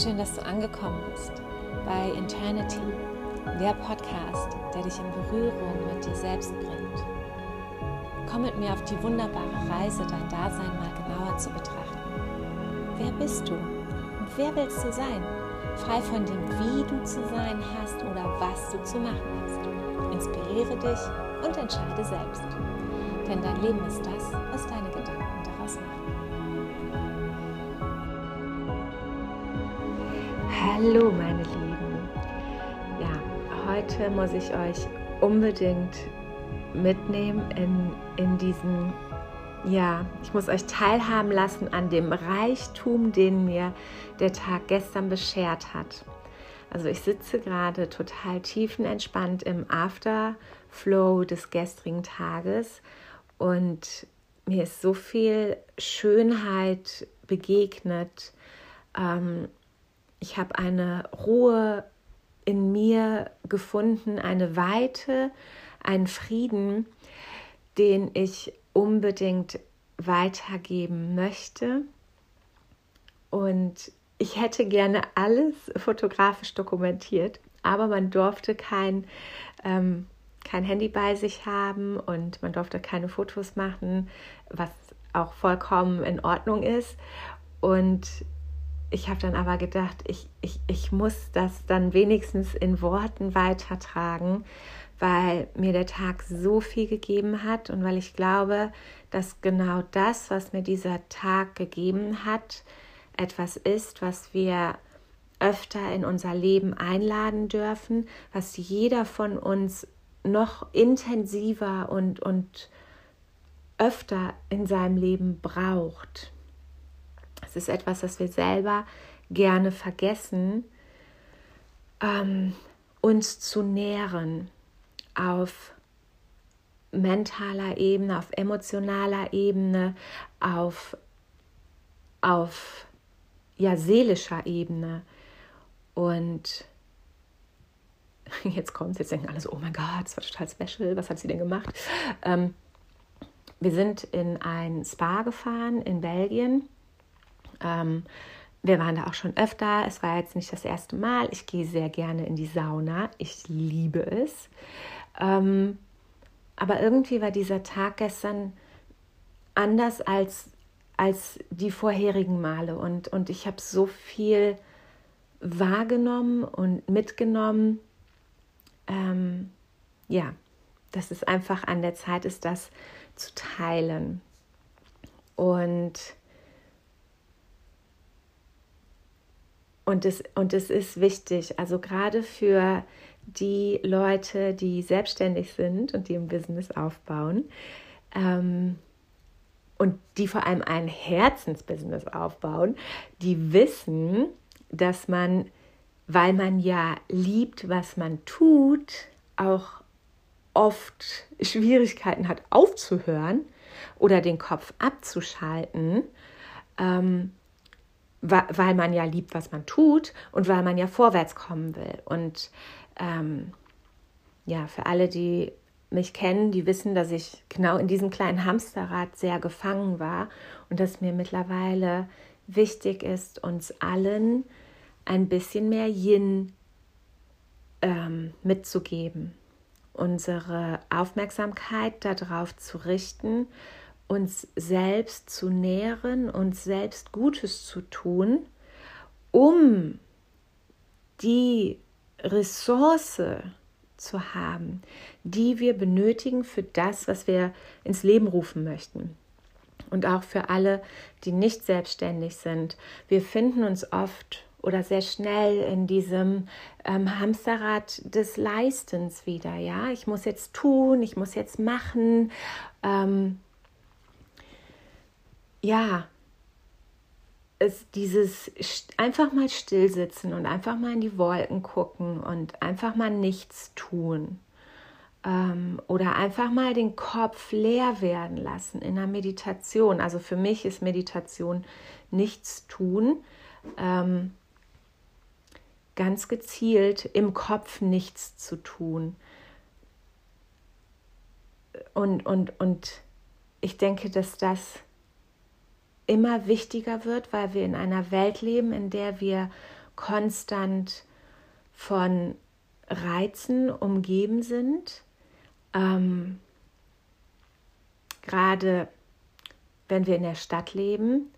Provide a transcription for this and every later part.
Schön, dass du angekommen bist bei Eternity, der Podcast, der dich in Berührung mit dir selbst bringt. Komm mit mir auf die wunderbare Reise, dein Dasein mal genauer zu betrachten. Wer bist du und wer willst du sein? Frei von dem, wie du zu sein hast oder was du zu machen hast. Inspiriere dich und entscheide selbst. Denn dein Leben ist das, was deine Gedanken Hallo meine Lieben. Ja, heute muss ich euch unbedingt mitnehmen in, in diesen, ja, ich muss euch teilhaben lassen an dem Reichtum, den mir der Tag gestern beschert hat. Also ich sitze gerade total tiefenentspannt im Afterflow des gestrigen Tages und mir ist so viel Schönheit begegnet. Ähm, ich habe eine Ruhe in mir gefunden, eine Weite, einen Frieden, den ich unbedingt weitergeben möchte. Und ich hätte gerne alles fotografisch dokumentiert, aber man durfte kein, ähm, kein Handy bei sich haben und man durfte keine Fotos machen, was auch vollkommen in Ordnung ist. Und ich habe dann aber gedacht, ich, ich, ich muss das dann wenigstens in Worten weitertragen, weil mir der Tag so viel gegeben hat und weil ich glaube, dass genau das, was mir dieser Tag gegeben hat, etwas ist, was wir öfter in unser Leben einladen dürfen, was jeder von uns noch intensiver und, und öfter in seinem Leben braucht. Es ist etwas, das wir selber gerne vergessen, ähm, uns zu nähren auf mentaler Ebene, auf emotionaler Ebene, auf, auf ja, seelischer Ebene. Und jetzt kommt jetzt denken alle so, oh mein Gott, das war total special, was hat sie denn gemacht? Ähm, wir sind in ein Spa gefahren in Belgien ähm, wir waren da auch schon öfter. Es war jetzt nicht das erste Mal. Ich gehe sehr gerne in die Sauna. Ich liebe es. Ähm, aber irgendwie war dieser Tag gestern anders als, als die vorherigen Male. Und, und ich habe so viel wahrgenommen und mitgenommen. Ähm, ja, dass es einfach an der Zeit ist, das zu teilen. Und Und es, und es ist wichtig, also gerade für die Leute, die selbstständig sind und die im Business aufbauen ähm, und die vor allem ein Herzensbusiness aufbauen, die wissen, dass man, weil man ja liebt, was man tut, auch oft Schwierigkeiten hat aufzuhören oder den Kopf abzuschalten. Ähm, weil man ja liebt, was man tut und weil man ja vorwärts kommen will. Und ähm, ja, für alle, die mich kennen, die wissen, dass ich genau in diesem kleinen Hamsterrad sehr gefangen war und dass mir mittlerweile wichtig ist, uns allen ein bisschen mehr Yin ähm, mitzugeben, unsere Aufmerksamkeit darauf zu richten uns selbst zu nähren, uns selbst Gutes zu tun, um die Ressource zu haben, die wir benötigen für das, was wir ins Leben rufen möchten. Und auch für alle, die nicht selbstständig sind. Wir finden uns oft oder sehr schnell in diesem ähm, Hamsterrad des Leistens wieder. Ja, ich muss jetzt tun, ich muss jetzt machen. Ähm, ja, es dieses einfach mal stillsitzen und einfach mal in die Wolken gucken und einfach mal nichts tun ähm, oder einfach mal den Kopf leer werden lassen in der Meditation. Also für mich ist Meditation nichts tun, ähm, ganz gezielt im Kopf nichts zu tun. Und, und, und ich denke, dass das immer wichtiger wird, weil wir in einer Welt leben, in der wir konstant von Reizen umgeben sind. Ähm, Gerade wenn wir in der Stadt leben,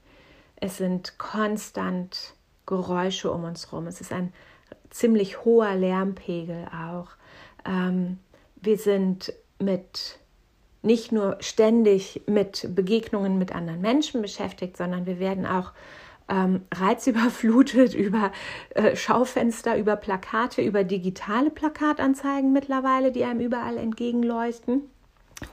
es sind konstant Geräusche um uns herum. Es ist ein ziemlich hoher Lärmpegel auch. Ähm, wir sind mit nicht nur ständig mit Begegnungen mit anderen Menschen beschäftigt, sondern wir werden auch ähm, reizüberflutet über äh, Schaufenster, über Plakate, über digitale Plakatanzeigen mittlerweile, die einem überall entgegenleuchten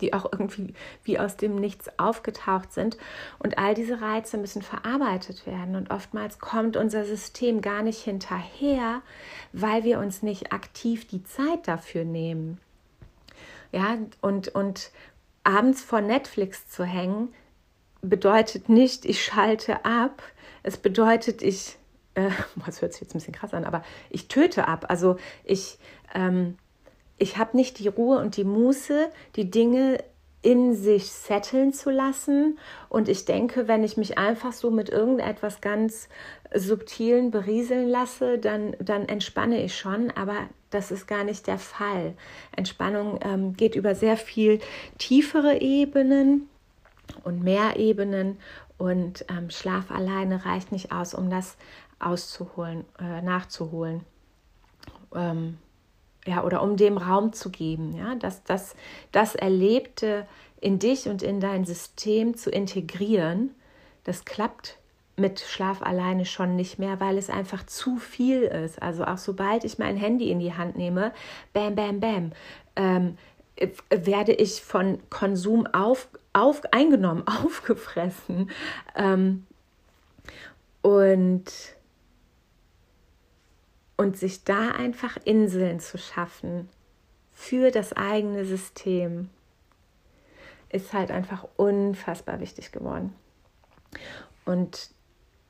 die auch irgendwie wie aus dem Nichts aufgetaucht sind. Und all diese Reize müssen verarbeitet werden. Und oftmals kommt unser System gar nicht hinterher, weil wir uns nicht aktiv die Zeit dafür nehmen. Ja, und, und abends vor Netflix zu hängen, bedeutet nicht, ich schalte ab. Es bedeutet, ich, äh, das hört sich jetzt ein bisschen krass an, aber ich töte ab. Also ich, ähm, ich habe nicht die Ruhe und die Muße, die Dinge in sich setteln zu lassen. Und ich denke, wenn ich mich einfach so mit irgendetwas ganz Subtilen berieseln lasse, dann, dann entspanne ich schon. Aber das ist gar nicht der Fall. Entspannung ähm, geht über sehr viel tiefere Ebenen und mehr Ebenen. Und ähm, Schlaf alleine reicht nicht aus, um das auszuholen, äh, nachzuholen. Ähm, ja, oder um dem Raum zu geben, ja, dass das, das Erlebte in dich und in dein System zu integrieren, das klappt mit Schlaf alleine schon nicht mehr, weil es einfach zu viel ist. Also auch sobald ich mein Handy in die Hand nehme, bam, bam, bam, ähm, werde ich von Konsum auf, auf, eingenommen, aufgefressen. Ähm, und und sich da einfach Inseln zu schaffen für das eigene System ist halt einfach unfassbar wichtig geworden. Und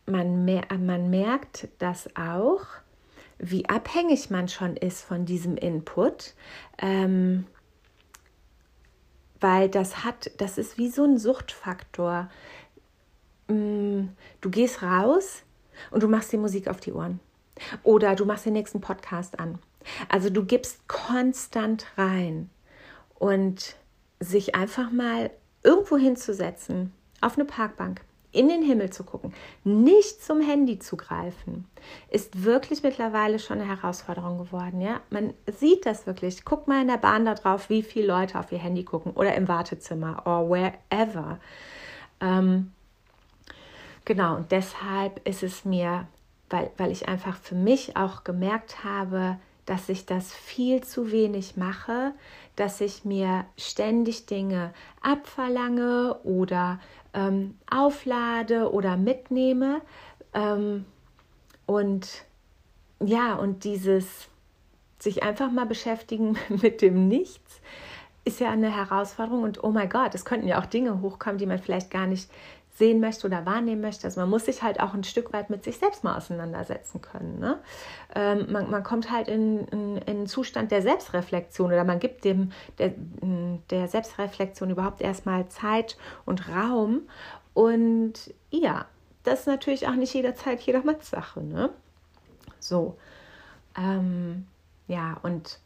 man, mer man merkt das auch, wie abhängig man schon ist von diesem Input, ähm, weil das hat, das ist wie so ein Suchtfaktor. Mm, du gehst raus und du machst die Musik auf die Ohren. Oder du machst den nächsten Podcast an. Also du gibst konstant rein und sich einfach mal irgendwo hinzusetzen, auf eine Parkbank, in den Himmel zu gucken, nicht zum Handy zu greifen, ist wirklich mittlerweile schon eine Herausforderung geworden. Ja? Man sieht das wirklich. Guck mal in der Bahn da drauf, wie viele Leute auf ihr Handy gucken oder im Wartezimmer or wherever. Ähm, genau, und deshalb ist es mir weil, weil ich einfach für mich auch gemerkt habe, dass ich das viel zu wenig mache, dass ich mir ständig Dinge abverlange oder ähm, auflade oder mitnehme. Ähm, und ja, und dieses sich einfach mal beschäftigen mit dem Nichts ist ja eine Herausforderung. Und oh mein Gott, es könnten ja auch Dinge hochkommen, die man vielleicht gar nicht sehen möchte oder wahrnehmen möchte. Also man muss sich halt auch ein Stück weit mit sich selbst mal auseinandersetzen können. Ne? Ähm, man, man, kommt halt in, in, in, einen Zustand der Selbstreflexion oder man gibt dem der, der Selbstreflexion überhaupt erstmal Zeit und Raum. Und ja, das ist natürlich auch nicht jederzeit jedermanns Sache. Ne? So. Ähm, ja, und,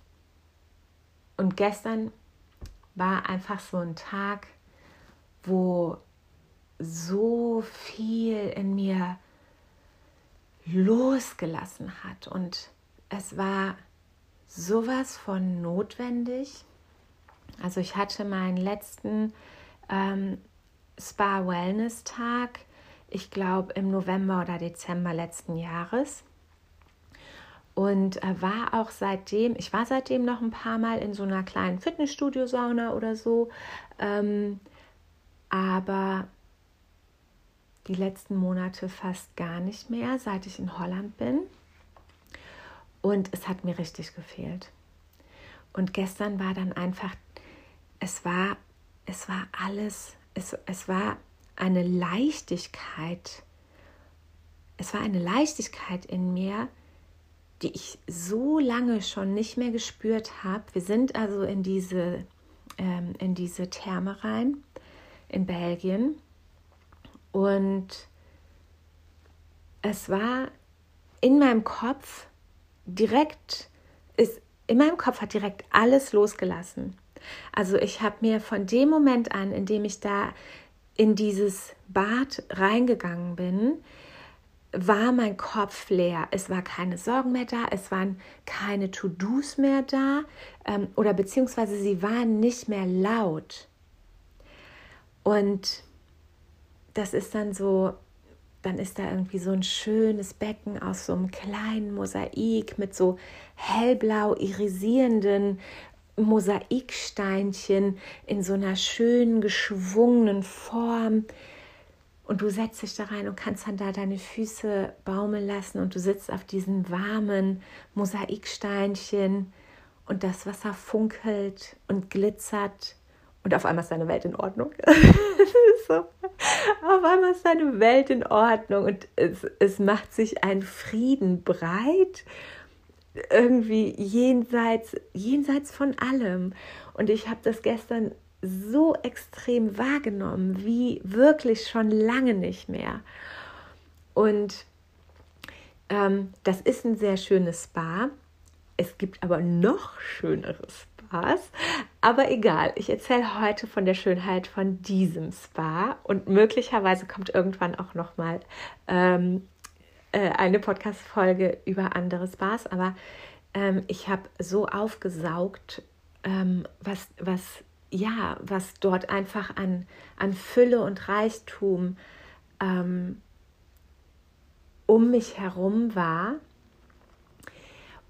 und gestern war einfach so ein Tag, wo so viel in mir losgelassen hat. Und es war sowas von notwendig. Also ich hatte meinen letzten ähm, Spa-Wellness-Tag, ich glaube im November oder Dezember letzten Jahres. Und äh, war auch seitdem, ich war seitdem noch ein paar Mal in so einer kleinen Fitnessstudio-Sauna oder so. Ähm, aber die letzten Monate fast gar nicht mehr, seit ich in Holland bin. Und es hat mir richtig gefehlt. Und gestern war dann einfach, es war, es war alles, es, es war eine Leichtigkeit. Es war eine Leichtigkeit in mir, die ich so lange schon nicht mehr gespürt habe. Wir sind also in diese, ähm, in diese Therme rein in Belgien und es war, in meinem Kopf direkt ist, in meinem Kopf hat direkt alles losgelassen. Also ich habe mir von dem Moment an, in dem ich da in dieses Bad reingegangen bin, war mein Kopf leer. Es war keine Sorgen mehr da, es waren keine To-Dos mehr da ähm, oder beziehungsweise sie waren nicht mehr laut. Und das ist dann so, dann ist da irgendwie so ein schönes Becken aus so einem kleinen Mosaik mit so hellblau irisierenden Mosaiksteinchen in so einer schönen geschwungenen Form. Und du setzt dich da rein und kannst dann da deine Füße baumeln lassen und du sitzt auf diesen warmen Mosaiksteinchen und das Wasser funkelt und glitzert und auf einmal ist deine Welt in Ordnung. so. Auf einmal ist deine Welt in Ordnung und es, es macht sich ein Frieden breit, irgendwie jenseits, jenseits von allem. Und ich habe das gestern so extrem wahrgenommen, wie wirklich schon lange nicht mehr. Und ähm, das ist ein sehr schönes Spa. Es gibt aber noch schönere Spas. Aber egal, ich erzähle heute von der Schönheit von diesem Spa und möglicherweise kommt irgendwann auch noch mal ähm, äh, eine Podcast-Folge über andere Spas. Aber ähm, ich habe so aufgesaugt, ähm, was, was, ja, was dort einfach an, an Fülle und Reichtum ähm, um mich herum war.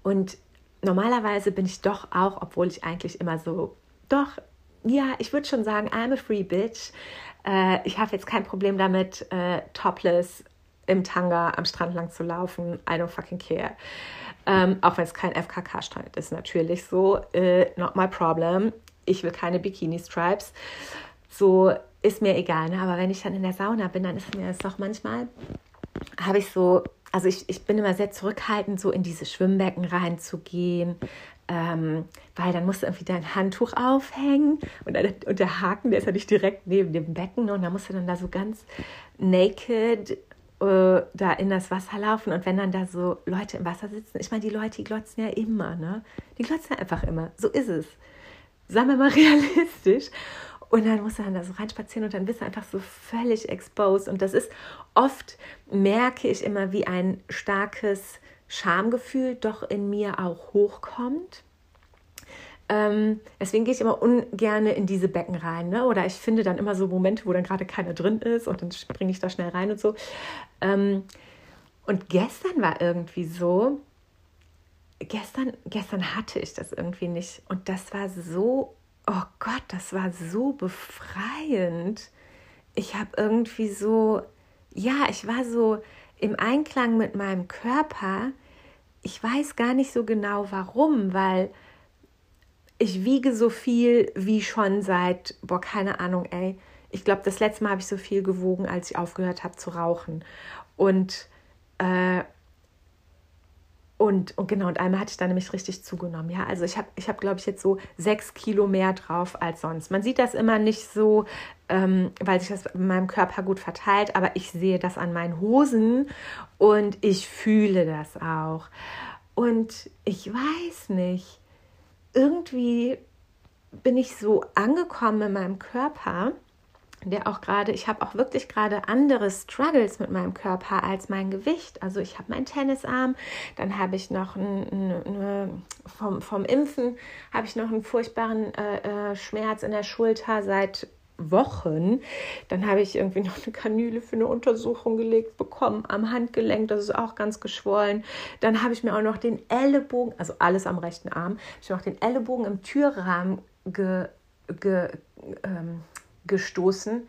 Und normalerweise bin ich doch auch, obwohl ich eigentlich immer so, doch, ja, ich würde schon sagen, I'm a free bitch. Äh, ich habe jetzt kein Problem damit, äh, topless im Tanga am Strand lang zu laufen. I don't fucking care. Ähm, auch wenn es kein FKK-Strand ist, natürlich so. Äh, not my problem. Ich will keine Bikini-Stripes. So ist mir egal. Ne? Aber wenn ich dann in der Sauna bin, dann ist mir das doch manchmal, habe ich so also ich, ich bin immer sehr zurückhaltend, so in diese Schwimmbecken reinzugehen, ähm, weil dann musst du irgendwie dein Handtuch aufhängen und, und der Haken, der ist ja nicht direkt neben dem Becken und dann musst du dann da so ganz naked äh, da in das Wasser laufen und wenn dann da so Leute im Wasser sitzen, ich meine, die Leute, die glotzen ja immer, ne? Die glotzen ja einfach immer, so ist es. Sagen wir mal realistisch. Und dann musst du dann da so reinspazieren und dann bist du einfach so völlig exposed. Und das ist oft, merke ich immer, wie ein starkes Schamgefühl doch in mir auch hochkommt. Ähm, deswegen gehe ich immer ungern in diese Becken rein. Ne? Oder ich finde dann immer so Momente, wo dann gerade keiner drin ist und dann springe ich da schnell rein und so. Ähm, und gestern war irgendwie so, gestern, gestern hatte ich das irgendwie nicht. Und das war so oh Gott, das war so befreiend. Ich habe irgendwie so, ja, ich war so im Einklang mit meinem Körper. Ich weiß gar nicht so genau warum, weil ich wiege so viel wie schon seit, boah, keine Ahnung, ey. Ich glaube, das letzte Mal habe ich so viel gewogen, als ich aufgehört habe zu rauchen. Und äh, und, und genau, und einmal hatte ich dann nämlich richtig zugenommen. Ja, also ich habe, ich hab, glaube ich, jetzt so sechs Kilo mehr drauf als sonst. Man sieht das immer nicht so, ähm, weil sich das in meinem Körper gut verteilt, aber ich sehe das an meinen Hosen und ich fühle das auch. Und ich weiß nicht, irgendwie bin ich so angekommen in meinem Körper der auch gerade, ich habe auch wirklich gerade andere Struggles mit meinem Körper als mein Gewicht. Also ich habe meinen Tennisarm, dann habe ich noch ein, ein, eine, vom, vom Impfen habe ich noch einen furchtbaren äh, äh, Schmerz in der Schulter seit Wochen. Dann habe ich irgendwie noch eine Kanüle für eine Untersuchung gelegt bekommen am Handgelenk, das ist auch ganz geschwollen. Dann habe ich mir auch noch den Ellenbogen, also alles am rechten Arm, ich noch den Ellenbogen im Türrahmen ge, ge ähm, gestoßen.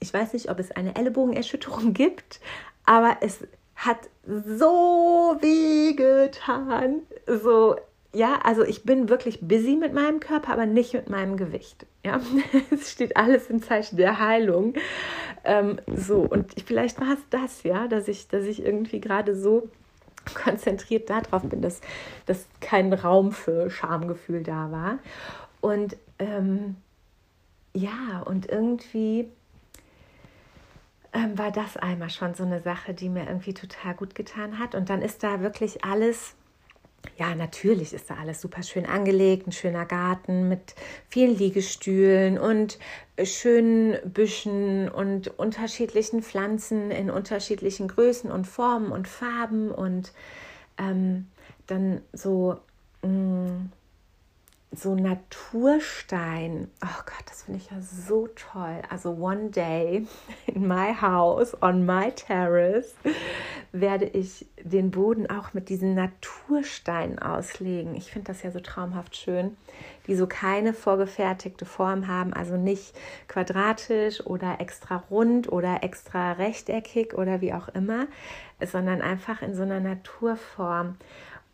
Ich weiß nicht, ob es eine Ellenbogenerschütterung gibt, aber es hat so weh getan. So, ja, also ich bin wirklich busy mit meinem Körper, aber nicht mit meinem Gewicht. Ja, es steht alles im Zeichen der Heilung. Ähm, so, und vielleicht war es das, ja, dass ich, dass ich irgendwie gerade so konzentriert darauf bin, dass, dass kein Raum für Schamgefühl da war. Und ähm, ja, und irgendwie ähm, war das einmal schon so eine Sache, die mir irgendwie total gut getan hat. Und dann ist da wirklich alles, ja, natürlich ist da alles super schön angelegt, ein schöner Garten mit vielen Liegestühlen und schönen Büschen und unterschiedlichen Pflanzen in unterschiedlichen Größen und Formen und Farben und ähm, dann so. Mh, mm, so Naturstein. Oh Gott, das finde ich ja so toll. Also one day in my house, on my terrace, werde ich den Boden auch mit diesen Natursteinen auslegen. Ich finde das ja so traumhaft schön, die so keine vorgefertigte Form haben, also nicht quadratisch oder extra rund oder extra rechteckig oder wie auch immer, sondern einfach in so einer Naturform.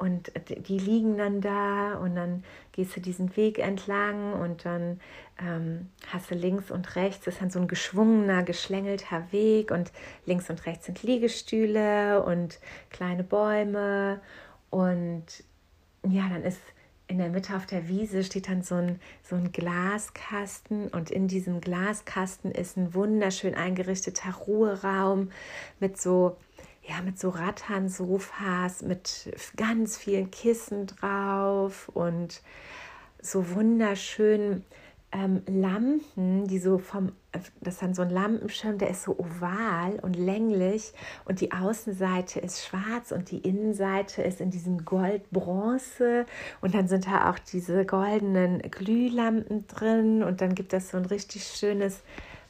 Und die liegen dann da und dann gehst du diesen Weg entlang und dann ähm, hast du links und rechts, ist dann so ein geschwungener, geschlängelter Weg und links und rechts sind Liegestühle und kleine Bäume und ja, dann ist in der Mitte auf der Wiese steht dann so ein, so ein Glaskasten und in diesem Glaskasten ist ein wunderschön eingerichteter Ruheraum mit so ja, mit so Rattan-Sofas, mit ganz vielen Kissen drauf und so wunderschönen ähm, Lampen, die so vom, das ist dann so ein Lampenschirm, der ist so oval und länglich und die Außenseite ist schwarz und die Innenseite ist in diesem Goldbronze und dann sind da auch diese goldenen Glühlampen drin und dann gibt es so ein richtig schönes,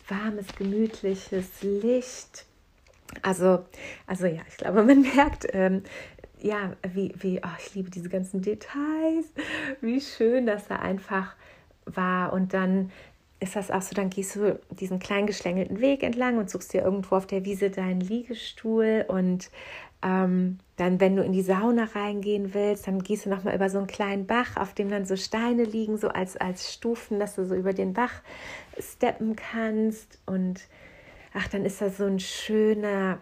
warmes, gemütliches Licht also, also ja, ich glaube, man merkt, ähm, ja, wie, wie, oh, ich liebe diese ganzen Details, wie schön das da einfach war. Und dann ist das auch so, dann gehst du diesen kleinen geschlängelten Weg entlang und suchst dir irgendwo auf der Wiese deinen Liegestuhl. Und ähm, dann, wenn du in die Sauna reingehen willst, dann gehst du nochmal über so einen kleinen Bach, auf dem dann so Steine liegen, so als, als Stufen, dass du so über den Bach steppen kannst. Und ach, dann ist das so ein schöner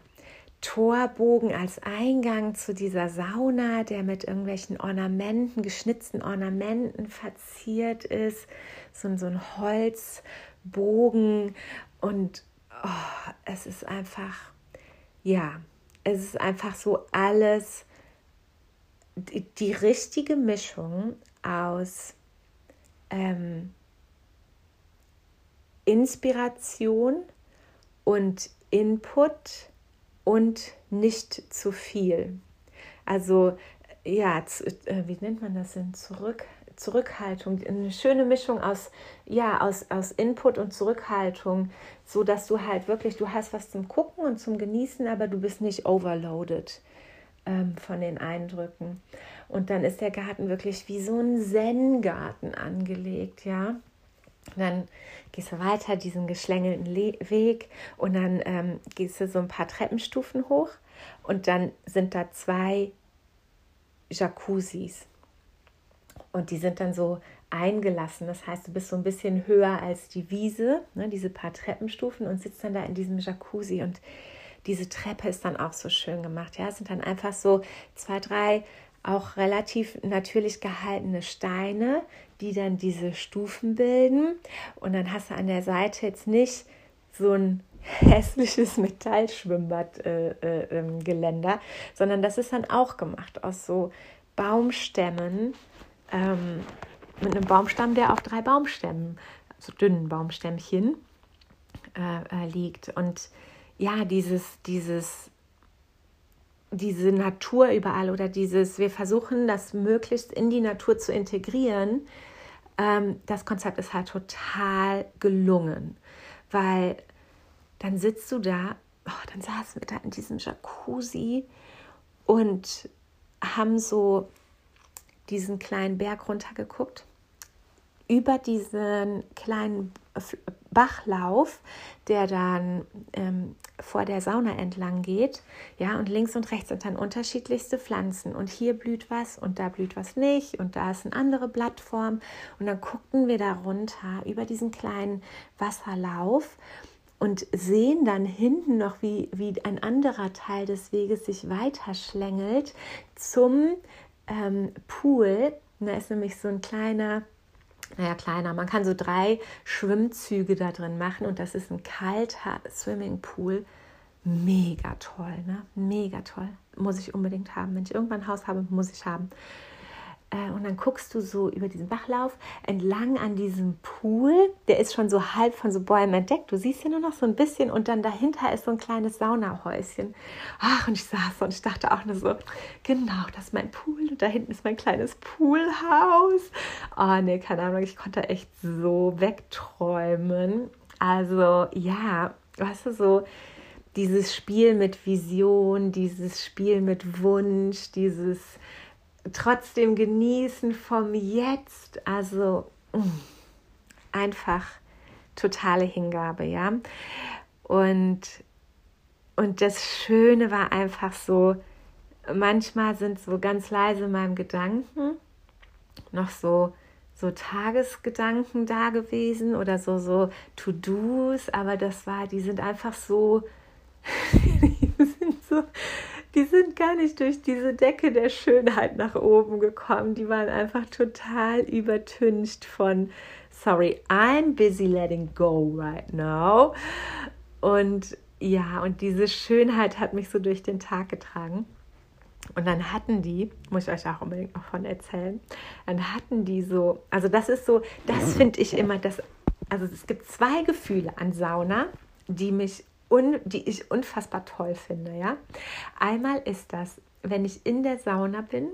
Torbogen als Eingang zu dieser Sauna, der mit irgendwelchen Ornamenten, geschnitzten Ornamenten verziert ist. So, so ein Holzbogen und oh, es ist einfach, ja, es ist einfach so alles, die, die richtige Mischung aus ähm, Inspiration, und Input und nicht zu viel. Also ja, äh, wie nennt man das denn? Zurück, Zurückhaltung, eine schöne Mischung aus, ja, aus, aus Input und Zurückhaltung, so dass du halt wirklich, du hast was zum Gucken und zum Genießen, aber du bist nicht overloaded ähm, von den Eindrücken. Und dann ist der Garten wirklich wie so ein Zen-Garten angelegt, ja. Und dann gehst du weiter diesen geschlängelten Le Weg und dann ähm, gehst du so ein paar Treppenstufen hoch und dann sind da zwei Jacuzzis. Und die sind dann so eingelassen. Das heißt, du bist so ein bisschen höher als die Wiese, ne, diese paar Treppenstufen und sitzt dann da in diesem Jacuzzi. Und diese Treppe ist dann auch so schön gemacht. Ja, es sind dann einfach so zwei, drei auch relativ natürlich gehaltene Steine, die dann diese Stufen bilden. Und dann hast du an der Seite jetzt nicht so ein hässliches Metallschwimmbadgeländer, äh, äh, sondern das ist dann auch gemacht aus so Baumstämmen, ähm, mit einem Baumstamm, der auf drei Baumstämmen, so dünnen Baumstämmchen, äh, äh liegt. Und ja, dieses, dieses diese Natur überall oder dieses, wir versuchen das möglichst in die Natur zu integrieren, ähm, das Konzept ist halt total gelungen, weil dann sitzt du da, oh, dann saßen wir da in diesem Jacuzzi und haben so diesen kleinen Berg runtergeguckt, über diesen kleinen Bachlauf, der dann ähm, vor der Sauna entlang geht. Ja, und links und rechts sind dann unterschiedlichste Pflanzen. Und hier blüht was und da blüht was nicht und da ist eine andere Blattform. Und dann gucken wir da runter über diesen kleinen Wasserlauf und sehen dann hinten noch, wie, wie ein anderer Teil des Weges sich weiter schlängelt zum ähm, Pool. Da ist nämlich so ein kleiner naja, kleiner. Man kann so drei Schwimmzüge da drin machen und das ist ein kalter Swimmingpool. Mega toll, ne? Mega toll. Muss ich unbedingt haben. Wenn ich irgendwann ein Haus habe, muss ich haben. Äh, und dann guckst du so über diesen Bachlauf entlang an diesem Pool. Der ist schon so halb von so Bäumen entdeckt. Du siehst ja nur noch so ein bisschen und dann dahinter ist so ein kleines Saunahäuschen. Ach, und ich saß und ich dachte auch nur so, genau, das ist mein Pool und da hinten ist mein kleines Poolhaus. Oh nee, keine Ahnung, ich konnte echt so wegträumen. Also ja, weißt du, so dieses Spiel mit Vision, dieses Spiel mit Wunsch, dieses trotzdem genießen vom Jetzt. Also mm, einfach totale Hingabe, ja. Und, und das Schöne war einfach so, manchmal sind so ganz leise in meinem Gedanken noch so so Tagesgedanken da gewesen oder so so To-Dos, aber das war, die sind einfach so, die sind so die sind gar nicht durch diese Decke der Schönheit nach oben gekommen. Die waren einfach total übertüncht von, sorry, I'm busy letting go right now. Und ja, und diese Schönheit hat mich so durch den Tag getragen. Und dann hatten die, muss ich euch auch unbedingt noch von erzählen, dann hatten die so, also das ist so, das finde ich immer, das, also es gibt zwei Gefühle an Sauna, die mich un, die ich unfassbar toll finde. Ja? Einmal ist das, wenn ich in der Sauna bin,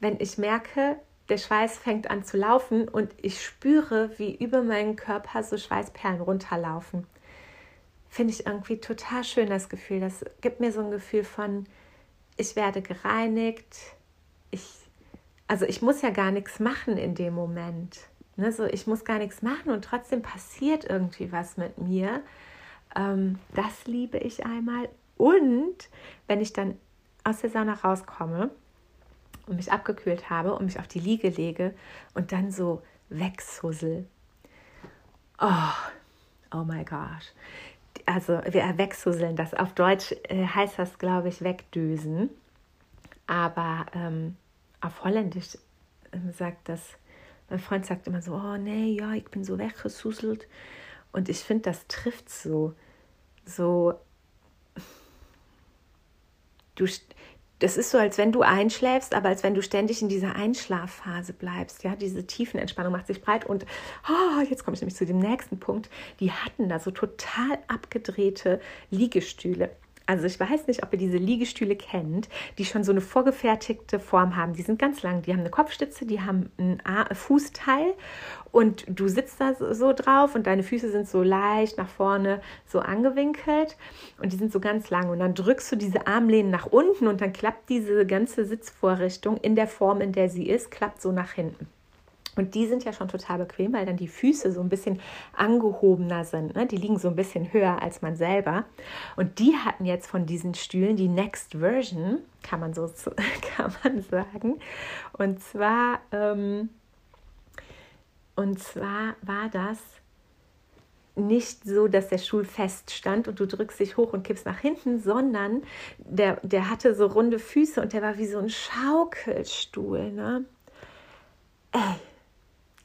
wenn ich merke, der Schweiß fängt an zu laufen und ich spüre, wie über meinen Körper so Schweißperlen runterlaufen. Finde ich irgendwie total schön das Gefühl. Das gibt mir so ein Gefühl von, ich werde gereinigt. Ich, also ich muss ja gar nichts machen in dem Moment. Ne, so, ich muss gar nichts machen und trotzdem passiert irgendwie was mit mir. Ähm, das liebe ich einmal. Und wenn ich dann aus der Sauna rauskomme und mich abgekühlt habe und mich auf die Liege lege und dann so wegsussel. Oh, oh my gosh. Also wir wegsusseln das. Auf Deutsch äh, heißt das, glaube ich, wegdösen. Aber ähm, auf Holländisch äh, sagt das, mein Freund sagt immer so, oh nee, ja, ich bin so weggesusselt. Und ich finde, das trifft so, so, du, das ist so, als wenn du einschläfst, aber als wenn du ständig in dieser Einschlafphase bleibst. Ja, diese Tiefenentspannung macht sich breit. Und oh, jetzt komme ich nämlich zu dem nächsten Punkt. Die hatten da so total abgedrehte Liegestühle. Also ich weiß nicht, ob ihr diese Liegestühle kennt, die schon so eine vorgefertigte Form haben. Die sind ganz lang, die haben eine Kopfstütze, die haben ein Fußteil und du sitzt da so drauf und deine Füße sind so leicht nach vorne so angewinkelt und die sind so ganz lang und dann drückst du diese Armlehnen nach unten und dann klappt diese ganze Sitzvorrichtung in der Form, in der sie ist, klappt so nach hinten. Und die sind ja schon total bequem, weil dann die Füße so ein bisschen angehobener sind. Ne? Die liegen so ein bisschen höher als man selber. Und die hatten jetzt von diesen Stühlen die Next Version, kann man so kann man sagen. Und zwar, ähm, und zwar war das nicht so, dass der Stuhl fest stand und du drückst dich hoch und kippst nach hinten, sondern der, der hatte so runde Füße und der war wie so ein Schaukelstuhl. Ne? Ey,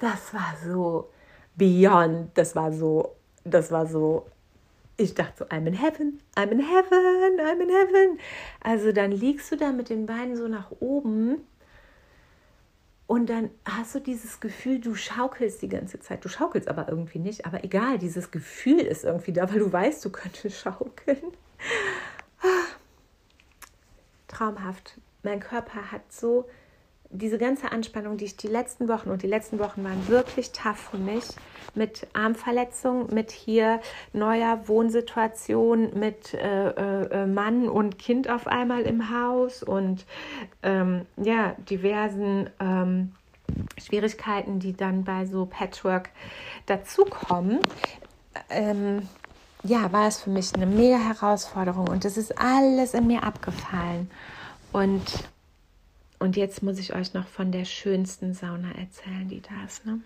das war so beyond, das war so, das war so, ich dachte so, I'm in heaven, I'm in heaven, I'm in heaven. Also dann liegst du da mit den Beinen so nach oben und dann hast du dieses Gefühl, du schaukelst die ganze Zeit. Du schaukelst aber irgendwie nicht, aber egal, dieses Gefühl ist irgendwie da, weil du weißt, du könntest schaukeln. Traumhaft. Mein Körper hat so diese ganze Anspannung, die ich die letzten Wochen und die letzten Wochen waren wirklich tough für mich mit Armverletzung, mit hier neuer Wohnsituation, mit äh, äh, Mann und Kind auf einmal im Haus und ähm, ja, diversen ähm, Schwierigkeiten, die dann bei so Patchwork dazukommen. Ähm, ja, war es für mich eine mega Herausforderung und es ist alles in mir abgefallen. Und und jetzt muss ich euch noch von der schönsten Sauna erzählen, die da ist. Ne?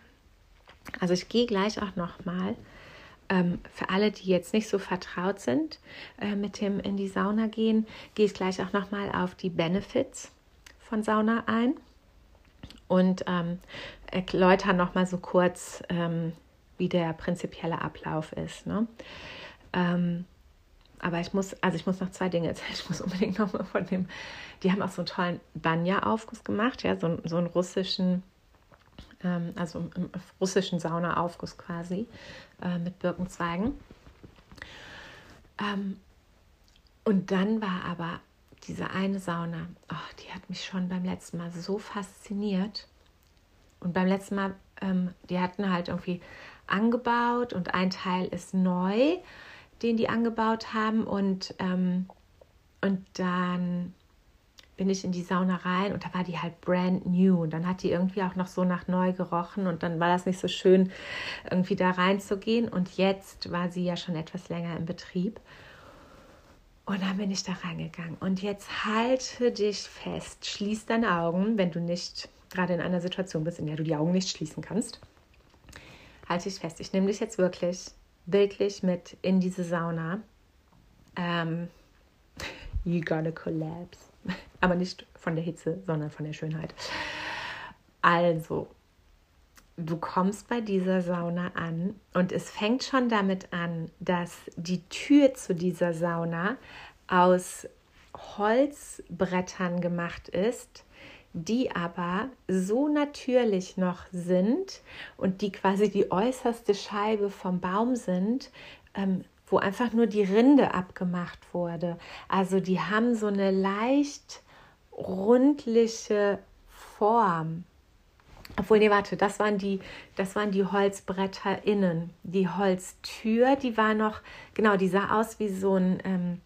Also ich gehe gleich auch noch mal ähm, für alle, die jetzt nicht so vertraut sind äh, mit dem in die Sauna gehen, gehe ich gleich auch noch mal auf die Benefits von Sauna ein. und ähm, erläutern nochmal so kurz, ähm, wie der prinzipielle Ablauf ist. Ne? Ähm, aber ich muss, also ich muss noch zwei Dinge erzählen. Ich muss unbedingt nochmal von dem, die haben auch so einen tollen Banya-Aufguss gemacht, ja, so, so einen russischen, ähm, also im, russischen Saunaaufguss quasi äh, mit Birkenzweigen. Ähm, und dann war aber diese eine Sauna, oh, die hat mich schon beim letzten Mal so fasziniert. Und beim letzten Mal, ähm, die hatten halt irgendwie angebaut und ein Teil ist neu, den die angebaut haben. Und, ähm, und dann bin ich in die Sauna rein und da war die halt brand new. Und dann hat die irgendwie auch noch so nach neu gerochen und dann war das nicht so schön, irgendwie da reinzugehen. Und jetzt war sie ja schon etwas länger im Betrieb. Und dann bin ich da reingegangen. Und jetzt halte dich fest, schließ deine Augen, wenn du nicht gerade in einer Situation bist, in der du die Augen nicht schließen kannst. Halte dich fest. Ich nehme dich jetzt wirklich bildlich mit in diese Sauna. Ähm, you gonna collapse. Aber nicht von der Hitze, sondern von der Schönheit. Also, du kommst bei dieser Sauna an und es fängt schon damit an, dass die Tür zu dieser Sauna aus Holzbrettern gemacht ist, die aber so natürlich noch sind und die quasi die äußerste Scheibe vom Baum sind, ähm, wo einfach nur die Rinde abgemacht wurde. Also die haben so eine leicht rundliche Form. Obwohl, nee, warte, das waren die, das waren die Holzbretter innen. Die Holztür, die war noch, genau, die sah aus wie so ein, ähm,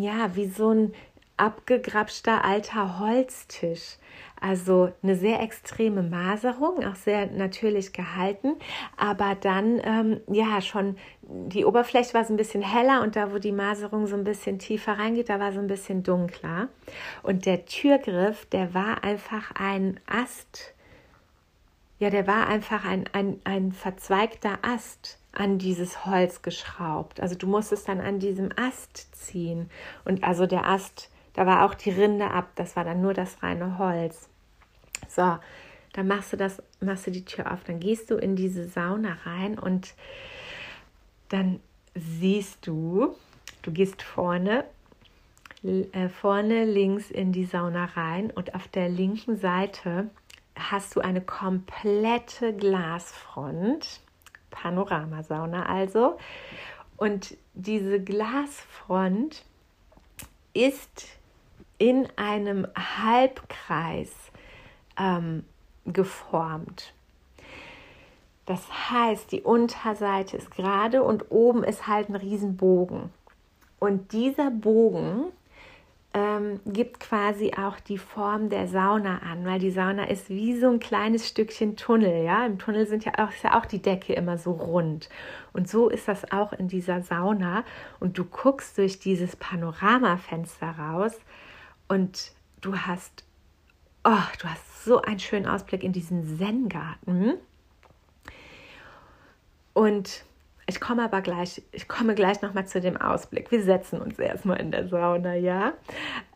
ja, wie so ein abgegrapschter alter Holztisch. Also eine sehr extreme Maserung, auch sehr natürlich gehalten, aber dann ähm, ja schon die Oberfläche war so ein bisschen heller und da, wo die Maserung so ein bisschen tiefer reingeht, da war so ein bisschen dunkler. Und der Türgriff, der war einfach ein Ast, ja, der war einfach ein, ein, ein verzweigter Ast an dieses Holz geschraubt. Also du musstest dann an diesem Ast ziehen. Und also der Ast, da war auch die Rinde ab, das war dann nur das reine Holz. So, dann machst du das, machst du die Tür auf, dann gehst du in diese Sauna rein und dann siehst du, du gehst vorne, äh, vorne links in die Sauna rein und auf der linken Seite hast du eine komplette Glasfront, Panoramasauna also. Und diese Glasfront ist in einem Halbkreis ähm, geformt. Das heißt, die Unterseite ist gerade und oben ist halt ein Riesenbogen. Und dieser Bogen ähm, gibt quasi auch die Form der Sauna an, weil die Sauna ist wie so ein kleines Stückchen Tunnel. Ja, im Tunnel sind ja auch, ist ja auch die Decke immer so rund. Und so ist das auch in dieser Sauna. Und du guckst durch dieses Panoramafenster raus und du hast, oh, du hast so einen schönen Ausblick in diesen Zen-Garten. Und ich komme aber gleich, ich komme gleich nochmal zu dem Ausblick. Wir setzen uns erstmal in der Sauna, ja.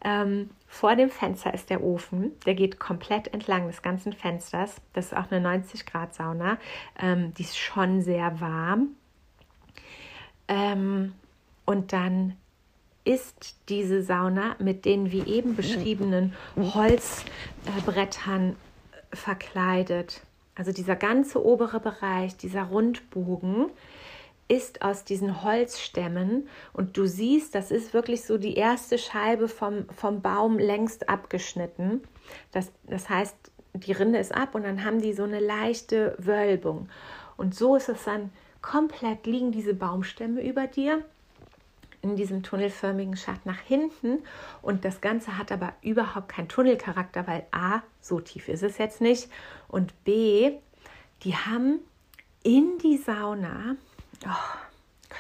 Ähm, vor dem Fenster ist der Ofen, der geht komplett entlang des ganzen Fensters. Das ist auch eine 90 Grad Sauna. Ähm, die ist schon sehr warm. Ähm, und dann ist diese Sauna mit den wie eben beschriebenen Holzbrettern verkleidet. Also dieser ganze obere Bereich, dieser Rundbogen, ist aus diesen Holzstämmen und du siehst, das ist wirklich so die erste Scheibe vom, vom Baum längst abgeschnitten. Das, das heißt, die Rinde ist ab und dann haben die so eine leichte Wölbung. Und so ist es dann komplett, liegen diese Baumstämme über dir in diesem tunnelförmigen Schacht nach hinten und das Ganze hat aber überhaupt keinen Tunnelcharakter, weil a, so tief ist es jetzt nicht und b, die haben in die Sauna oh,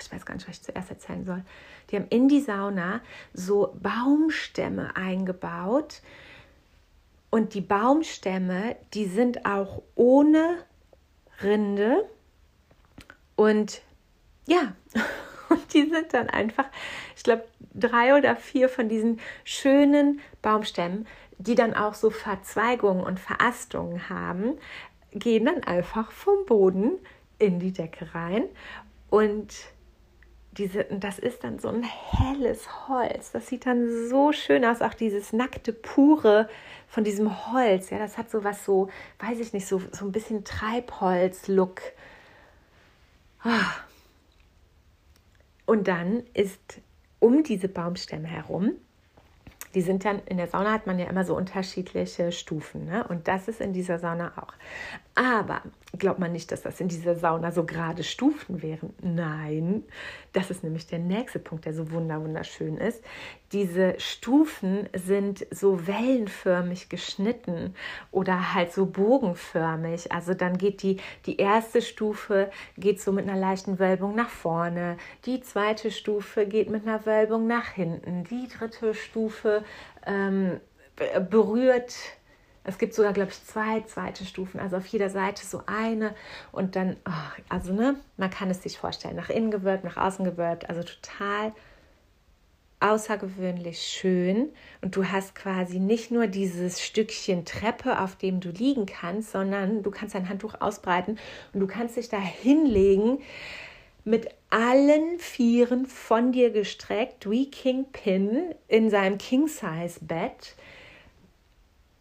ich weiß gar nicht, was ich zuerst erzählen soll. Die haben in die Sauna so Baumstämme eingebaut. Und die Baumstämme, die sind auch ohne Rinde. Und ja, und die sind dann einfach, ich glaube, drei oder vier von diesen schönen Baumstämmen die dann auch so Verzweigungen und Verastungen haben, gehen dann einfach vom Boden in die Decke rein und diese, das ist dann so ein helles Holz. Das sieht dann so schön aus, auch dieses nackte, pure von diesem Holz. Ja, das hat so was so, weiß ich nicht, so, so ein bisschen Treibholz-Look. Ah. Und dann ist um diese Baumstämme herum die sind dann, in der Sauna hat man ja immer so unterschiedliche Stufen. Ne? Und das ist in dieser Sauna auch. Aber glaubt man nicht, dass das in dieser Sauna so gerade Stufen wären. Nein, das ist nämlich der nächste Punkt, der so wunderschön ist. Diese Stufen sind so wellenförmig geschnitten oder halt so bogenförmig. Also dann geht die, die erste Stufe geht so mit einer leichten Wölbung nach vorne, die zweite Stufe geht mit einer Wölbung nach hinten, die dritte Stufe ähm, berührt es gibt sogar, glaube ich, zwei zweite Stufen, also auf jeder Seite so eine und dann, oh, also ne, man kann es sich vorstellen, nach innen gewölbt, nach außen gewölbt, also total außergewöhnlich schön. Und du hast quasi nicht nur dieses Stückchen Treppe, auf dem du liegen kannst, sondern du kannst dein Handtuch ausbreiten und du kannst dich da hinlegen mit allen Vieren von dir gestreckt, wie King Pin in seinem King-Size-Bett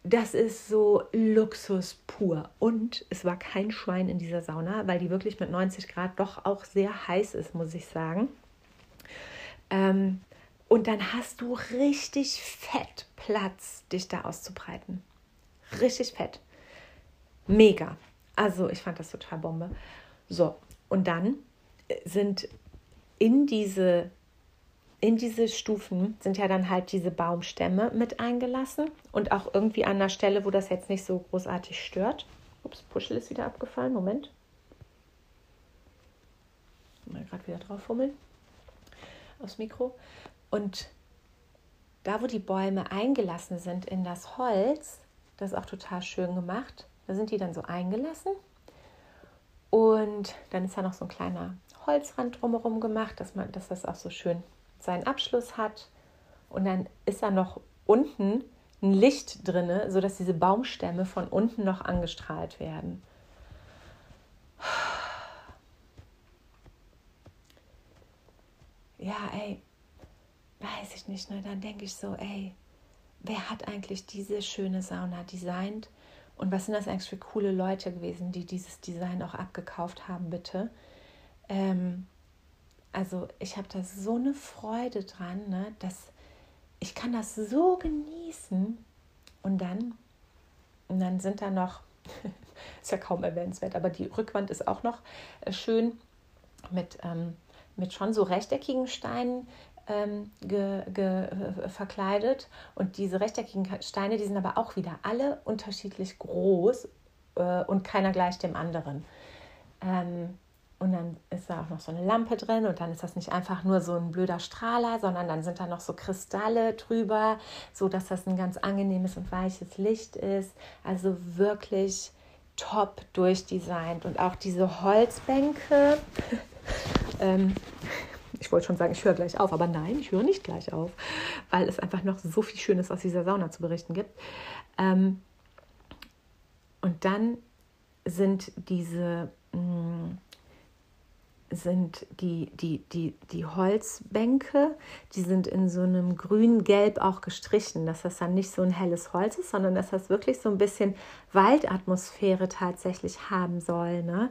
das ist so Luxus pur. Und es war kein Schwein in dieser Sauna, weil die wirklich mit 90 Grad doch auch sehr heiß ist, muss ich sagen. Ähm, und dann hast du richtig fett Platz, dich da auszubreiten. Richtig fett. Mega. Also ich fand das total Bombe. So, und dann sind in diese in diese Stufen sind ja dann halt diese Baumstämme mit eingelassen und auch irgendwie an der Stelle, wo das jetzt nicht so großartig stört. Ups, Puschel ist wieder abgefallen. Moment. Mal gerade wieder drauf fummeln aufs Mikro. Und da, wo die Bäume eingelassen sind in das Holz, das ist auch total schön gemacht. Da sind die dann so eingelassen. Und dann ist da noch so ein kleiner Holzrand drumherum gemacht, dass, man, dass das auch so schön seinen Abschluss hat und dann ist da noch unten ein Licht drin, sodass diese Baumstämme von unten noch angestrahlt werden. Ja, ey, weiß ich nicht, ne? Dann denke ich so, ey, wer hat eigentlich diese schöne Sauna designt? Und was sind das eigentlich für coole Leute gewesen, die dieses Design auch abgekauft haben, bitte? Ähm, also ich habe da so eine Freude dran, ne, dass ich kann das so genießen. Und dann, und dann sind da noch, ist ja kaum erwähnenswert, aber die Rückwand ist auch noch äh, schön mit, ähm, mit schon so rechteckigen Steinen ähm, ge, ge, äh, verkleidet. Und diese rechteckigen Steine, die sind aber auch wieder alle unterschiedlich groß äh, und keiner gleich dem anderen. Ähm, und dann ist da auch noch so eine Lampe drin und dann ist das nicht einfach nur so ein blöder Strahler, sondern dann sind da noch so Kristalle drüber, so dass das ein ganz angenehmes und weiches Licht ist. Also wirklich top durchdesignt und auch diese Holzbänke. ähm, ich wollte schon sagen, ich höre gleich auf, aber nein, ich höre nicht gleich auf, weil es einfach noch so viel Schönes aus dieser Sauna zu berichten gibt. Ähm, und dann sind diese mh, mm, sind die, die, die, die Holzbänke, die sind in so einem grün-gelb auch gestrichen, dass das dann nicht so ein helles Holz ist, sondern dass das wirklich so ein bisschen Waldatmosphäre tatsächlich haben soll. Ne?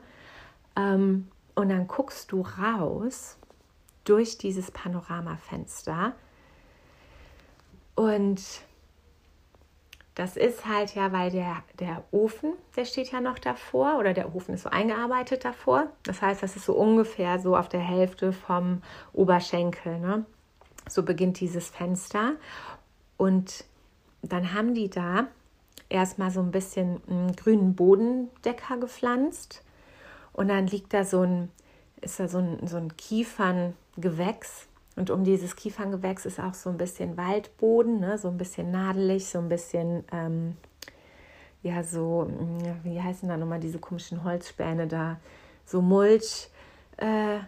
Ähm, und dann guckst du raus durch dieses Panoramafenster und das ist halt ja, weil der, der Ofen, der steht ja noch davor oder der Ofen ist so eingearbeitet davor. Das heißt, das ist so ungefähr so auf der Hälfte vom Oberschenkel. Ne? So beginnt dieses Fenster. Und dann haben die da erstmal so ein bisschen einen grünen Bodendecker gepflanzt. Und dann liegt da so ein, ist da so ein, so ein Kieferngewächs und um dieses Kieferngewächs ist auch so ein bisschen Waldboden, ne? so ein bisschen nadelig, so ein bisschen, ähm, ja, so, wie heißen da nochmal diese komischen Holzspäne da? So Mulch, äh.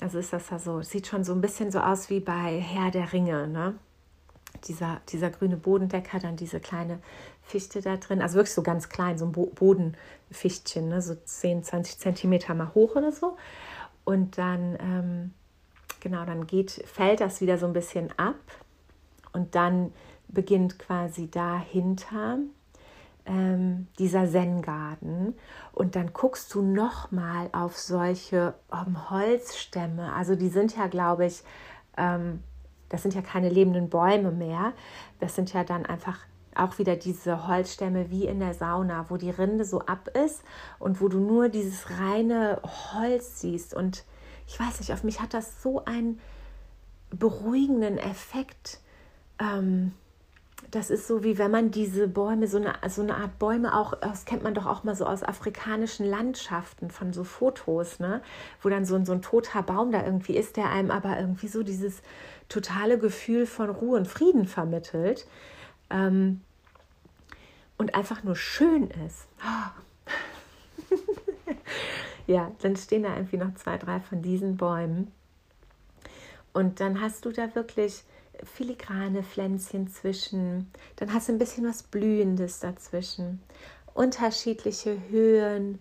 Also ist das da so, sieht schon so ein bisschen so aus wie bei Herr der Ringe, ne? dieser, dieser grüne Bodendecker, dann diese kleine Fichte da drin, also wirklich so ganz klein, so ein Bo Bodenfichtchen, ne? so 10, 20 Zentimeter mal hoch oder so. Und dann, ähm, genau, dann geht, fällt das wieder so ein bisschen ab. Und dann beginnt quasi dahinter ähm, dieser Zen-Garten. Und dann guckst du nochmal auf solche ähm, Holzstämme, also die sind ja, glaube ich, ähm, das sind ja keine lebenden Bäume mehr. Das sind ja dann einfach auch wieder diese Holzstämme wie in der Sauna, wo die Rinde so ab ist und wo du nur dieses reine Holz siehst. Und ich weiß nicht, auf mich hat das so einen beruhigenden Effekt. Ähm, das ist so wie wenn man diese Bäume, so eine, so eine Art Bäume auch, das kennt man doch auch mal so aus afrikanischen Landschaften von so Fotos, ne? Wo dann so, so ein toter Baum da irgendwie ist, der einem aber irgendwie so dieses totale Gefühl von Ruhe und Frieden vermittelt. Ähm, und einfach nur schön ist. ja, dann stehen da irgendwie noch zwei, drei von diesen Bäumen. Und dann hast du da wirklich filigrane Pflänzchen zwischen, dann hast du ein bisschen was Blühendes dazwischen, unterschiedliche Höhen,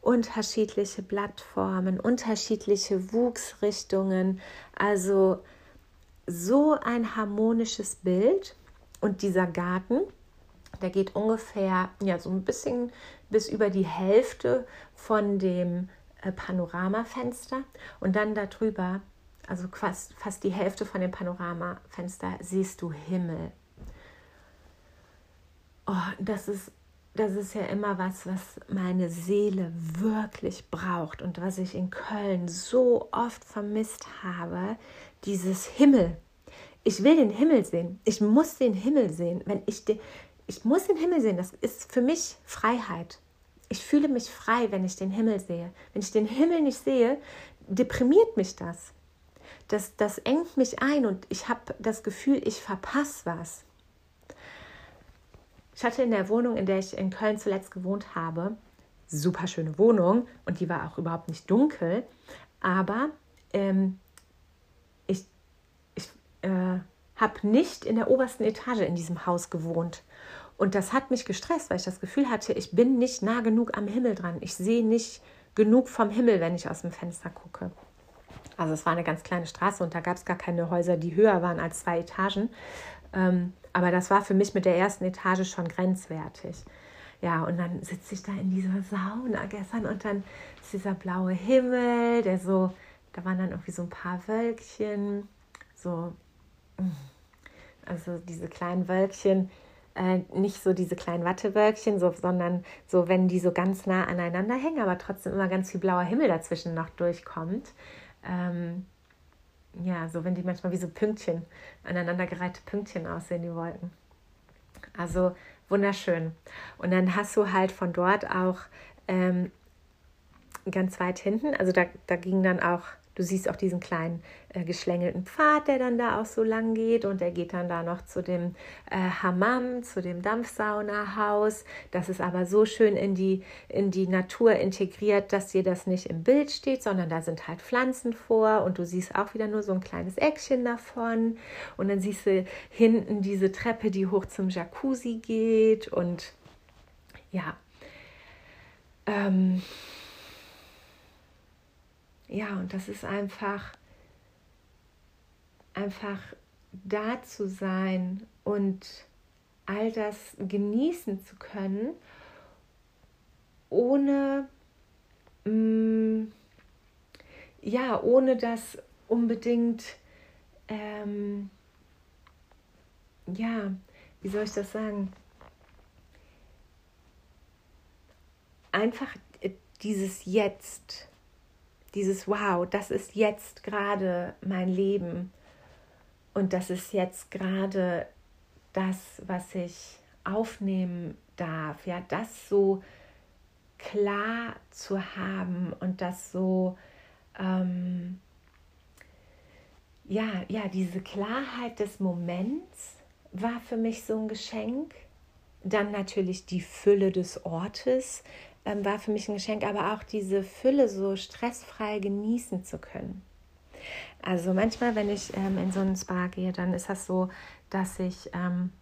unterschiedliche Blattformen, unterschiedliche Wuchsrichtungen, also so ein harmonisches Bild und dieser Garten, der geht ungefähr ja so ein bisschen bis über die Hälfte von dem äh, Panoramafenster und dann darüber also fast, fast die Hälfte von dem Panoramafenster, siehst du Himmel. Oh, das ist, das ist ja immer was, was meine Seele wirklich braucht und was ich in Köln so oft vermisst habe, dieses Himmel. Ich will den Himmel sehen. Ich muss den Himmel sehen. Wenn ich den, ich muss den Himmel sehen. Das ist für mich Freiheit. Ich fühle mich frei, wenn ich den Himmel sehe. Wenn ich den Himmel nicht sehe, deprimiert mich das das, das engt mich ein und ich habe das Gefühl, ich verpasse was. Ich hatte in der Wohnung, in der ich in Köln zuletzt gewohnt habe, super schöne Wohnung und die war auch überhaupt nicht dunkel, aber ähm, ich, ich äh, habe nicht in der obersten Etage in diesem Haus gewohnt. Und das hat mich gestresst, weil ich das Gefühl hatte, ich bin nicht nah genug am Himmel dran. Ich sehe nicht genug vom Himmel, wenn ich aus dem Fenster gucke. Also es war eine ganz kleine Straße und da gab es gar keine Häuser, die höher waren als zwei Etagen. Ähm, aber das war für mich mit der ersten Etage schon grenzwertig. Ja, und dann sitze ich da in dieser Sauna gestern und dann ist dieser blaue Himmel, der so, da waren dann irgendwie so ein paar Wölkchen, so, also diese kleinen Wölkchen, äh, nicht so diese kleinen Wattewölkchen, so, sondern so, wenn die so ganz nah aneinander hängen, aber trotzdem immer ganz viel blauer Himmel dazwischen noch durchkommt ähm, ja, so wenn die manchmal wie so Pünktchen, aneinandergereihte Pünktchen aussehen, die Wolken. Also wunderschön. Und dann hast du halt von dort auch ähm, ganz weit hinten, also da, da ging dann auch Du siehst auch diesen kleinen äh, geschlängelten Pfad, der dann da auch so lang geht und der geht dann da noch zu dem äh, Hammam, zu dem Dampfsaunahaus. Das ist aber so schön in die, in die Natur integriert, dass dir das nicht im Bild steht, sondern da sind halt Pflanzen vor und du siehst auch wieder nur so ein kleines Eckchen davon und dann siehst du hinten diese Treppe, die hoch zum Jacuzzi geht und ja. Ähm, ja, und das ist einfach, einfach da zu sein und all das genießen zu können, ohne, mh, mm, ja, ohne das unbedingt, ähm, ja, wie soll ich das sagen? Einfach dieses Jetzt dieses Wow, das ist jetzt gerade mein Leben und das ist jetzt gerade das, was ich aufnehmen darf. Ja, das so klar zu haben und das so, ähm, ja, ja, diese Klarheit des Moments war für mich so ein Geschenk. Dann natürlich die Fülle des Ortes, ähm, war für mich ein Geschenk, aber auch diese Fülle so stressfrei genießen zu können. Also manchmal, wenn ich ähm, in so einen Spa gehe, dann ist das so, dass ich ähm,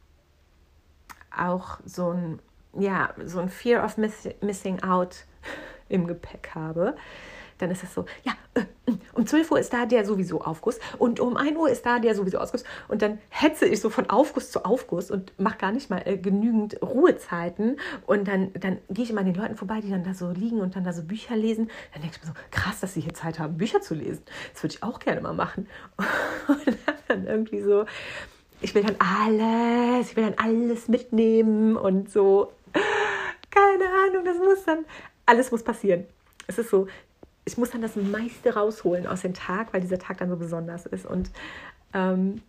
auch so ein, ja, so ein Fear of miss Missing Out im Gepäck habe dann ist es so, ja, äh, um 12 Uhr ist da der sowieso Aufguss und um 1 Uhr ist da der sowieso Ausguss. Und dann hetze ich so von Aufguss zu Aufguss und mache gar nicht mal äh, genügend Ruhezeiten. Und dann, dann gehe ich immer an den Leuten vorbei, die dann da so liegen und dann da so Bücher lesen. Dann denke ich mir so, krass, dass sie hier Zeit haben, Bücher zu lesen. Das würde ich auch gerne mal machen. Und dann irgendwie so, ich will dann alles, ich will dann alles mitnehmen und so. Keine Ahnung, das muss dann, alles muss passieren. Es ist so, ich muss dann das meiste rausholen aus dem Tag, weil dieser Tag dann so besonders ist. Und, ähm,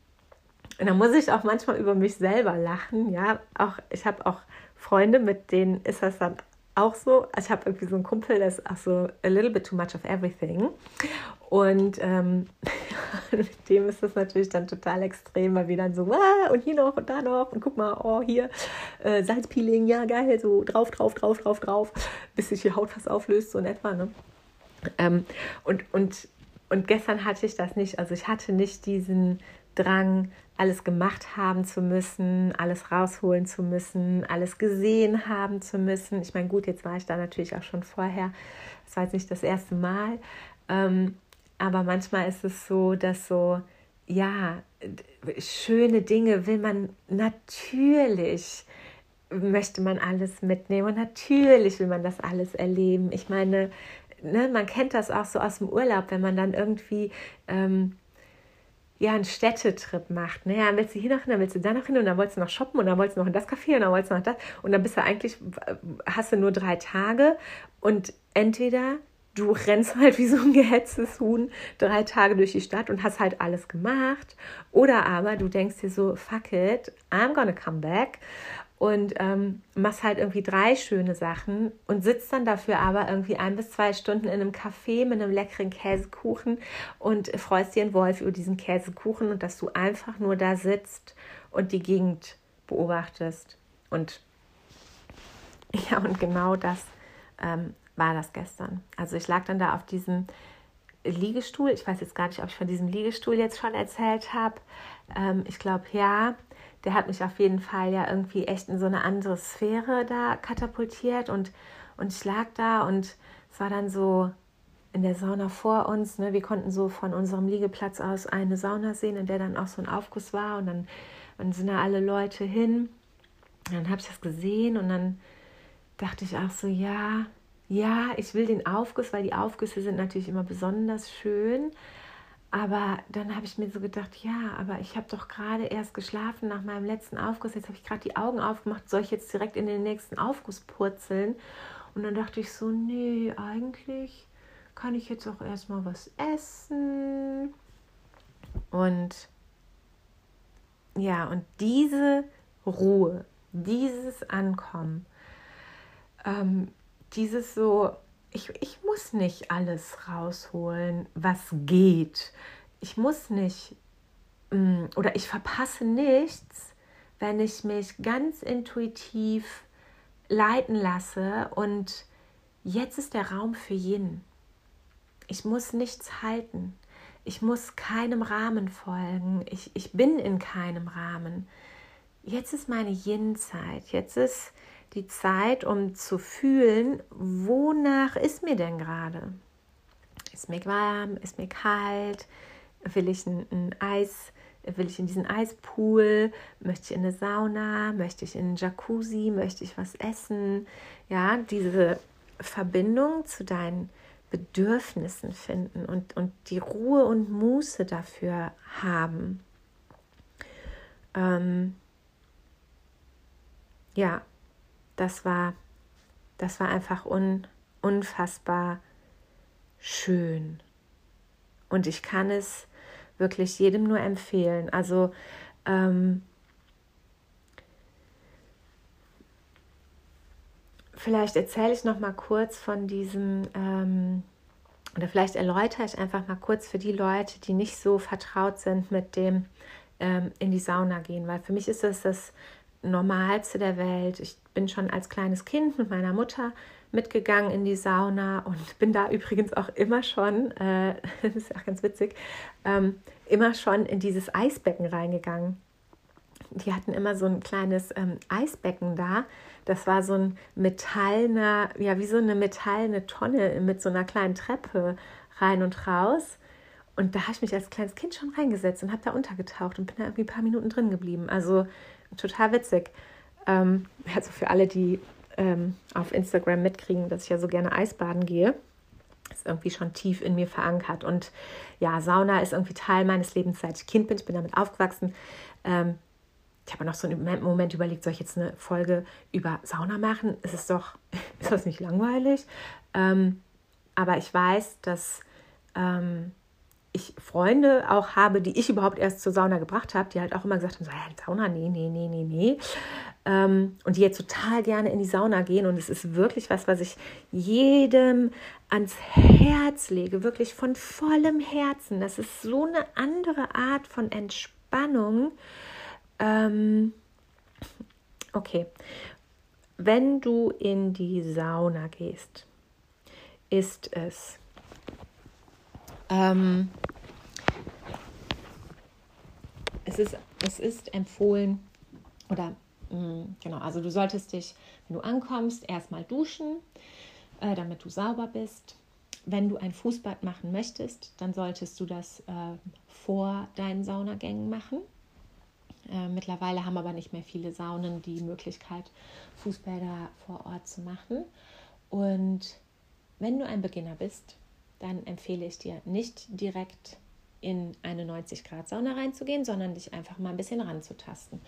und dann muss ich auch manchmal über mich selber lachen. Ja, auch ich habe auch Freunde, mit denen ist das dann auch so. Also ich habe irgendwie so einen Kumpel, der ist auch so a little bit too much of everything. Und ähm, mit dem ist das natürlich dann total extrem, weil wir dann so, ah, und hier noch und da noch und guck mal, oh, hier äh, Salzpeeling, ja geil, so drauf, drauf, drauf, drauf, drauf, bis sich die Haut fast auflöst, so in etwa. Ne? Ähm, und, und, und gestern hatte ich das nicht. Also ich hatte nicht diesen Drang, alles gemacht haben zu müssen, alles rausholen zu müssen, alles gesehen haben zu müssen. Ich meine, gut, jetzt war ich da natürlich auch schon vorher. Das war jetzt nicht das erste Mal. Ähm, aber manchmal ist es so, dass so, ja, schöne Dinge will man natürlich möchte man alles mitnehmen und natürlich will man das alles erleben. Ich meine, ne, man kennt das auch so aus dem Urlaub, wenn man dann irgendwie ähm, ja, einen Städtetrip macht. Ne? Ja, dann willst du hier noch hin, dann willst du da noch hin und dann wolltest du noch shoppen und dann wolltest du noch in das Café und dann wolltest du noch das. Und dann bist du eigentlich, hast du nur drei Tage und entweder du rennst halt wie so ein gehetztes Huhn drei Tage durch die Stadt und hast halt alles gemacht. Oder aber du denkst dir so, fuck it, I'm gonna come back und ähm, machst halt irgendwie drei schöne Sachen und sitzt dann dafür aber irgendwie ein bis zwei Stunden in einem Café mit einem leckeren Käsekuchen und freust dir einen Wolf über diesen Käsekuchen und dass du einfach nur da sitzt und die Gegend beobachtest. Und ja, und genau das ähm, war das gestern. Also ich lag dann da auf diesem Liegestuhl. Ich weiß jetzt gar nicht, ob ich von diesem Liegestuhl jetzt schon erzählt habe. Ähm, ich glaube ja der hat mich auf jeden Fall ja irgendwie echt in so eine andere Sphäre da katapultiert und, und ich lag da und es war dann so in der Sauna vor uns, ne, wir konnten so von unserem Liegeplatz aus eine Sauna sehen, in der dann auch so ein Aufguss war und dann, dann sind da alle Leute hin. Und dann habe ich das gesehen und dann dachte ich auch so, ja, ja, ich will den Aufguss, weil die Aufgüsse sind natürlich immer besonders schön. Aber dann habe ich mir so gedacht, ja, aber ich habe doch gerade erst geschlafen nach meinem letzten Aufguss. Jetzt habe ich gerade die Augen aufgemacht. Soll ich jetzt direkt in den nächsten Aufguss purzeln? Und dann dachte ich so, nee, eigentlich kann ich jetzt auch erstmal was essen. Und ja, und diese Ruhe, dieses Ankommen, ähm, dieses so, ich, ich muss nicht alles rausholen, was geht. Ich muss nicht mm, oder ich verpasse nichts, wenn ich mich ganz intuitiv leiten lasse und jetzt ist der Raum für Yin. Ich muss nichts halten. Ich muss keinem Rahmen folgen. Ich, ich bin in keinem Rahmen. Jetzt ist meine Yin-Zeit. Jetzt ist die Zeit, um zu fühlen, wonach ist mir denn gerade? Ist mir warm? Ist mir kalt? Will ich ein, ein Eis? Will ich in diesen Eispool? Möchte ich in eine Sauna? Möchte ich in einen Jacuzzi? Möchte ich was essen? Ja, diese Verbindung zu deinen Bedürfnissen finden und, und die Ruhe und Muße dafür haben. Ähm, ja, das war, das war einfach un, unfassbar schön. Und ich kann es wirklich jedem nur empfehlen. Also ähm, vielleicht erzähle ich noch mal kurz von diesem ähm, oder vielleicht erläutere ich einfach mal kurz für die Leute, die nicht so vertraut sind mit dem ähm, in die Sauna gehen, weil für mich ist das das Normalste der Welt. Ich bin schon als kleines Kind mit meiner Mutter mitgegangen in die Sauna und bin da übrigens auch immer schon, äh, das ist auch ganz witzig, ähm, immer schon in dieses Eisbecken reingegangen. Die hatten immer so ein kleines ähm, Eisbecken da. Das war so ein metallener, ja, wie so eine metallene Tonne mit so einer kleinen Treppe rein und raus. Und da habe ich mich als kleines Kind schon reingesetzt und habe da untergetaucht und bin da irgendwie ein paar Minuten drin geblieben. Also total witzig. Ähm, also für alle, die ähm, auf Instagram mitkriegen, dass ich ja so gerne Eisbaden gehe, ist irgendwie schon tief in mir verankert. Und ja, Sauna ist irgendwie Teil meines Lebens, seit ich Kind bin. Ich bin damit aufgewachsen. Ähm, ich habe noch so einen Moment überlegt, soll ich jetzt eine Folge über Sauna machen? Ist es doch, ist das nicht langweilig? Ähm, aber ich weiß, dass ähm, ich Freunde auch habe, die ich überhaupt erst zur Sauna gebracht habe, die halt auch immer gesagt haben, so, ja, Sauna, nee, nee, nee, nee, nee. Ähm, und die jetzt total gerne in die Sauna gehen. Und es ist wirklich was, was ich jedem ans Herz lege, wirklich von vollem Herzen. Das ist so eine andere Art von Entspannung. Ähm, okay, wenn du in die Sauna gehst, ist es ähm, es, ist, es ist empfohlen, oder genau, also du solltest dich, wenn du ankommst, erstmal duschen, äh, damit du sauber bist. Wenn du ein Fußbad machen möchtest, dann solltest du das äh, vor deinen Saunagängen machen. Äh, mittlerweile haben aber nicht mehr viele Saunen die Möglichkeit, Fußbäder vor Ort zu machen. Und wenn du ein Beginner bist, dann empfehle ich dir nicht direkt in eine 90 Grad Sauna reinzugehen, sondern dich einfach mal ein bisschen ranzutasten.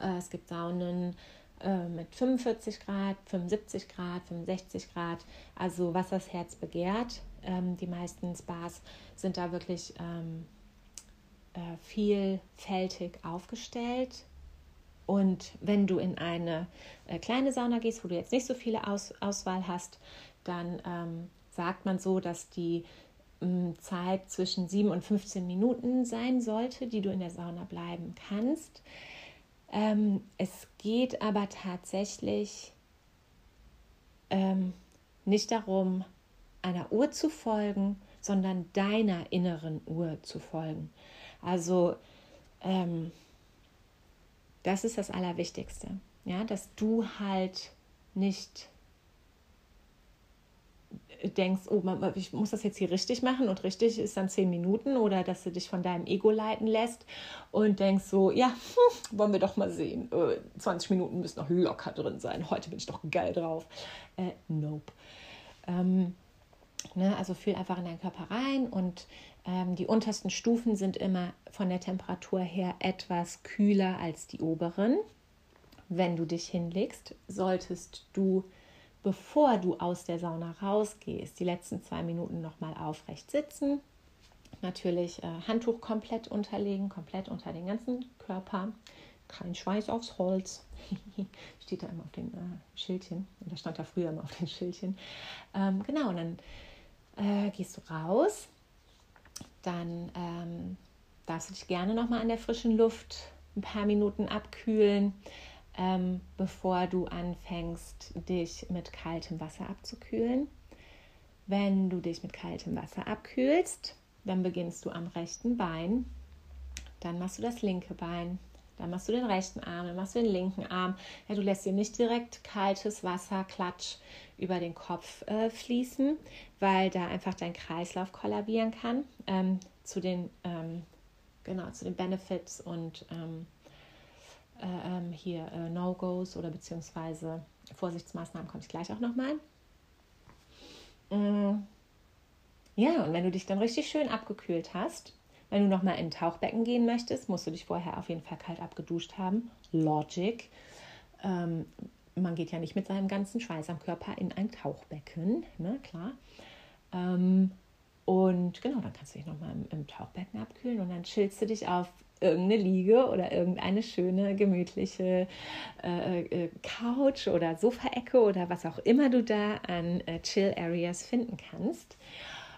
Äh, es gibt Saunen äh, mit 45 Grad, 75 Grad, 65 Grad, also was das Herz begehrt. Ähm, die meisten Spas sind da wirklich ähm, äh, vielfältig aufgestellt. Und wenn du in eine kleine Sauna gehst, wo du jetzt nicht so viele Aus Auswahl hast, dann ähm, sagt man so, dass die Zeit zwischen 7 und 15 Minuten sein sollte, die du in der Sauna bleiben kannst. Ähm, es geht aber tatsächlich ähm, nicht darum, einer Uhr zu folgen, sondern deiner inneren Uhr zu folgen. Also ähm, das ist das Allerwichtigste, ja, dass du halt nicht denkst, oh, ich muss das jetzt hier richtig machen und richtig ist dann zehn Minuten oder dass du dich von deinem Ego leiten lässt und denkst so, ja, hm, wollen wir doch mal sehen. 20 äh, Minuten müssen noch locker drin sein. Heute bin ich doch geil drauf. Äh, nope. Ähm, ne, also fühl einfach in deinen Körper rein und ähm, die untersten Stufen sind immer von der Temperatur her etwas kühler als die oberen. Wenn du dich hinlegst, solltest du bevor du aus der Sauna rausgehst, die letzten zwei Minuten nochmal aufrecht sitzen. Natürlich äh, Handtuch komplett unterlegen, komplett unter den ganzen Körper. Kein Schweiß aufs Holz. Steht da immer auf den äh, Schildchen. Da stand da früher immer auf den Schildchen. Ähm, genau, und dann äh, gehst du raus. Dann ähm, darfst du dich gerne nochmal an der frischen Luft ein paar Minuten abkühlen ähm, bevor du anfängst, dich mit kaltem Wasser abzukühlen. Wenn du dich mit kaltem Wasser abkühlst, dann beginnst du am rechten Bein, dann machst du das linke Bein, dann machst du den rechten Arm, dann machst du den linken Arm. Ja, du lässt dir nicht direkt kaltes Wasser, Klatsch über den Kopf äh, fließen, weil da einfach dein Kreislauf kollabieren kann. Ähm, zu den ähm, genau zu den Benefits und ähm, äh, ähm, hier äh, No-Gos oder beziehungsweise Vorsichtsmaßnahmen komme ich gleich auch nochmal. Mm. Ja, und wenn du dich dann richtig schön abgekühlt hast, wenn du nochmal in ein Tauchbecken gehen möchtest, musst du dich vorher auf jeden Fall kalt abgeduscht haben. Logic. Ähm, man geht ja nicht mit seinem ganzen Schweiß am Körper in ein Tauchbecken, ne, klar. Ähm, und genau, dann kannst du dich nochmal im, im Tauchbecken abkühlen und dann chillst du dich auf irgendeine Liege oder irgendeine schöne, gemütliche äh, äh, Couch oder Sofaecke oder was auch immer du da an äh, Chill Areas finden kannst.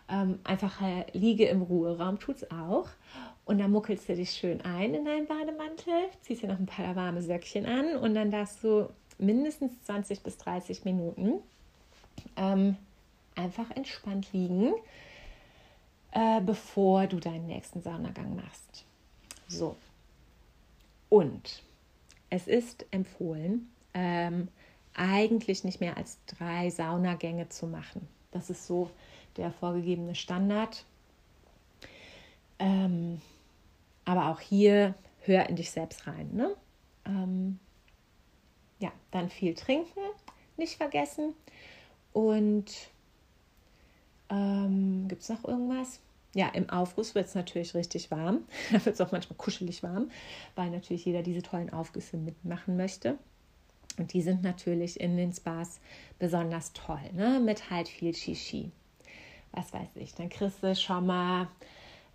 Ähm, einfach äh, Liege im Ruheraum tut es auch. Und dann muckelst du dich schön ein in deinen Bademantel, ziehst dir noch ein paar warme Söckchen an und dann darfst du mindestens 20 bis 30 Minuten ähm, einfach entspannt liegen, äh, bevor du deinen nächsten Saunagang machst. So. Und es ist empfohlen, ähm, eigentlich nicht mehr als drei Saunagänge zu machen. Das ist so der vorgegebene Standard. Ähm, aber auch hier hör in dich selbst rein. Ne? Ähm, ja, dann viel trinken, nicht vergessen. Und ähm, gibt es noch irgendwas? Ja, im Aufguss wird es natürlich richtig warm. da wird es auch manchmal kuschelig warm, weil natürlich jeder diese tollen Aufgüsse mitmachen möchte. Und die sind natürlich in den Spas besonders toll, ne? mit halt viel Shishi. Was weiß ich, dann kriegst du schon mal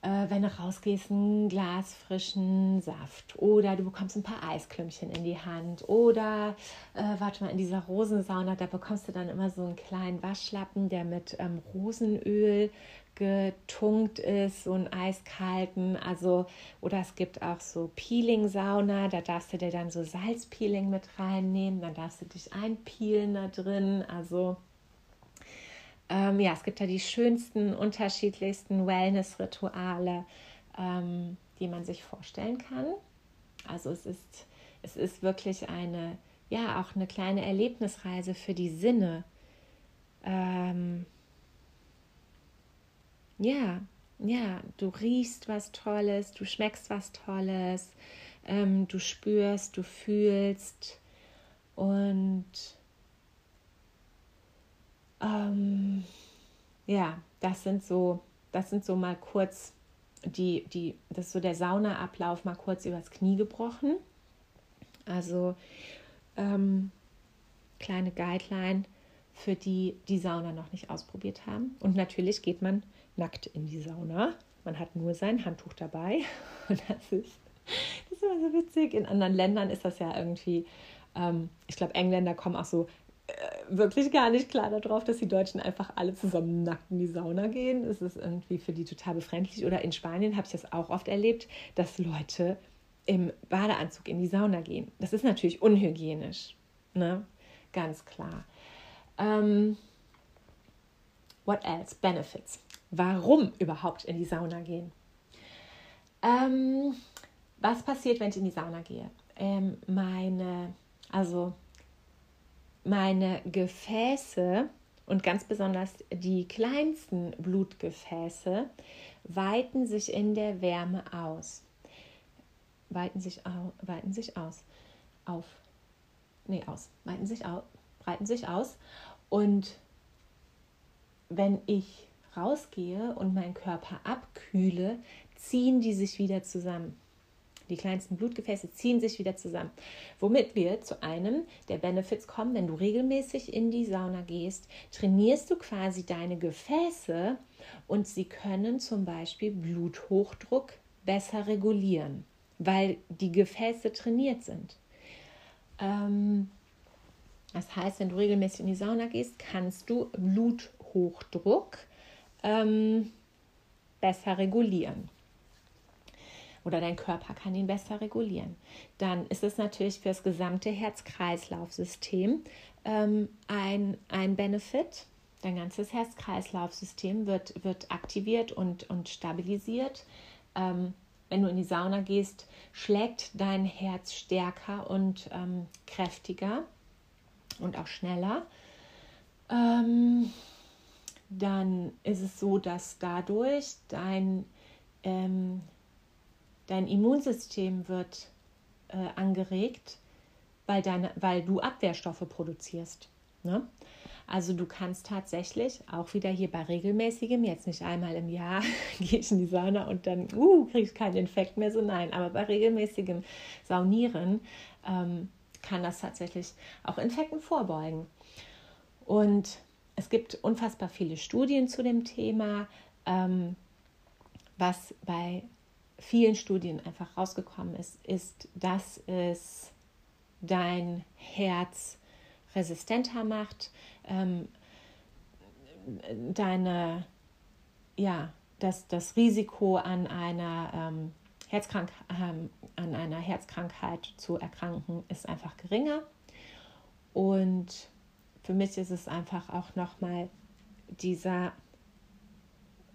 äh, wenn du rausgehst, ein Glas frischen Saft oder du bekommst ein paar Eisklümpchen in die Hand oder äh, warte mal, in dieser Rosensauna, da bekommst du dann immer so einen kleinen Waschlappen, der mit ähm, Rosenöl getunkt ist, so einen eiskalten, also oder es gibt auch so Peeling-Sauna, da darfst du dir dann so Salzpeeling mit reinnehmen, dann darfst du dich einpeelen da drin, also ähm, ja, es gibt da die schönsten, unterschiedlichsten Wellness-Rituale, ähm, die man sich vorstellen kann. Also es ist, es ist wirklich eine, ja, auch eine kleine Erlebnisreise für die Sinne. Ähm, ja, ja, du riechst was Tolles, du schmeckst was Tolles, ähm, du spürst, du fühlst und ähm, ja, das sind so, das sind so mal kurz die, die, das ist so der Saunaablauf mal kurz übers Knie gebrochen. Also ähm, kleine Guideline für die, die Sauna noch nicht ausprobiert haben. Und natürlich geht man nackt in die Sauna. Man hat nur sein Handtuch dabei. Und das ist, das ist immer so witzig. In anderen Ländern ist das ja irgendwie, ähm, ich glaube, Engländer kommen auch so wirklich gar nicht klar darauf, dass die Deutschen einfach alle zusammen nackt in die Sauna gehen. Es ist irgendwie für die total befremdlich. Oder in Spanien habe ich das auch oft erlebt, dass Leute im Badeanzug in die Sauna gehen. Das ist natürlich unhygienisch, ne? Ganz klar. Ähm, what else? Benefits. Warum überhaupt in die Sauna gehen? Ähm, was passiert, wenn ich in die Sauna gehe? Ähm, meine, also meine Gefäße und ganz besonders die kleinsten Blutgefäße weiten sich in der Wärme aus. Weiten sich, au, weiten sich aus. Auf. Nee, aus. Weiten sich aus. Breiten sich aus. Und wenn ich rausgehe und meinen Körper abkühle, ziehen die sich wieder zusammen. Die kleinsten Blutgefäße ziehen sich wieder zusammen. Womit wir zu einem der Benefits kommen, wenn du regelmäßig in die Sauna gehst, trainierst du quasi deine Gefäße und sie können zum Beispiel Bluthochdruck besser regulieren, weil die Gefäße trainiert sind. Ähm, das heißt, wenn du regelmäßig in die Sauna gehst, kannst du Bluthochdruck ähm, besser regulieren oder dein Körper kann ihn besser regulieren. Dann ist es natürlich für das gesamte Herz-Kreislauf-System ähm, ein, ein Benefit. Dein ganzes Herz-Kreislauf-System wird, wird aktiviert und, und stabilisiert. Ähm, wenn du in die Sauna gehst, schlägt dein Herz stärker und ähm, kräftiger und auch schneller. Ähm, dann ist es so, dass dadurch dein ähm, Dein Immunsystem wird äh, angeregt, weil, deine, weil du Abwehrstoffe produzierst. Ne? Also du kannst tatsächlich auch wieder hier bei regelmäßigem, jetzt nicht einmal im Jahr gehe ich in die Sauna und dann uh, kriege ich keinen Infekt mehr, so nein, aber bei regelmäßigem Saunieren ähm, kann das tatsächlich auch Infekten vorbeugen. Und es gibt unfassbar viele Studien zu dem Thema, ähm, was bei vielen Studien einfach rausgekommen ist, ist, dass es dein Herz resistenter macht, ähm, deine, ja, dass das Risiko an einer, ähm, Herzkrank ähm, an einer Herzkrankheit zu erkranken ist einfach geringer. Und für mich ist es einfach auch nochmal dieser,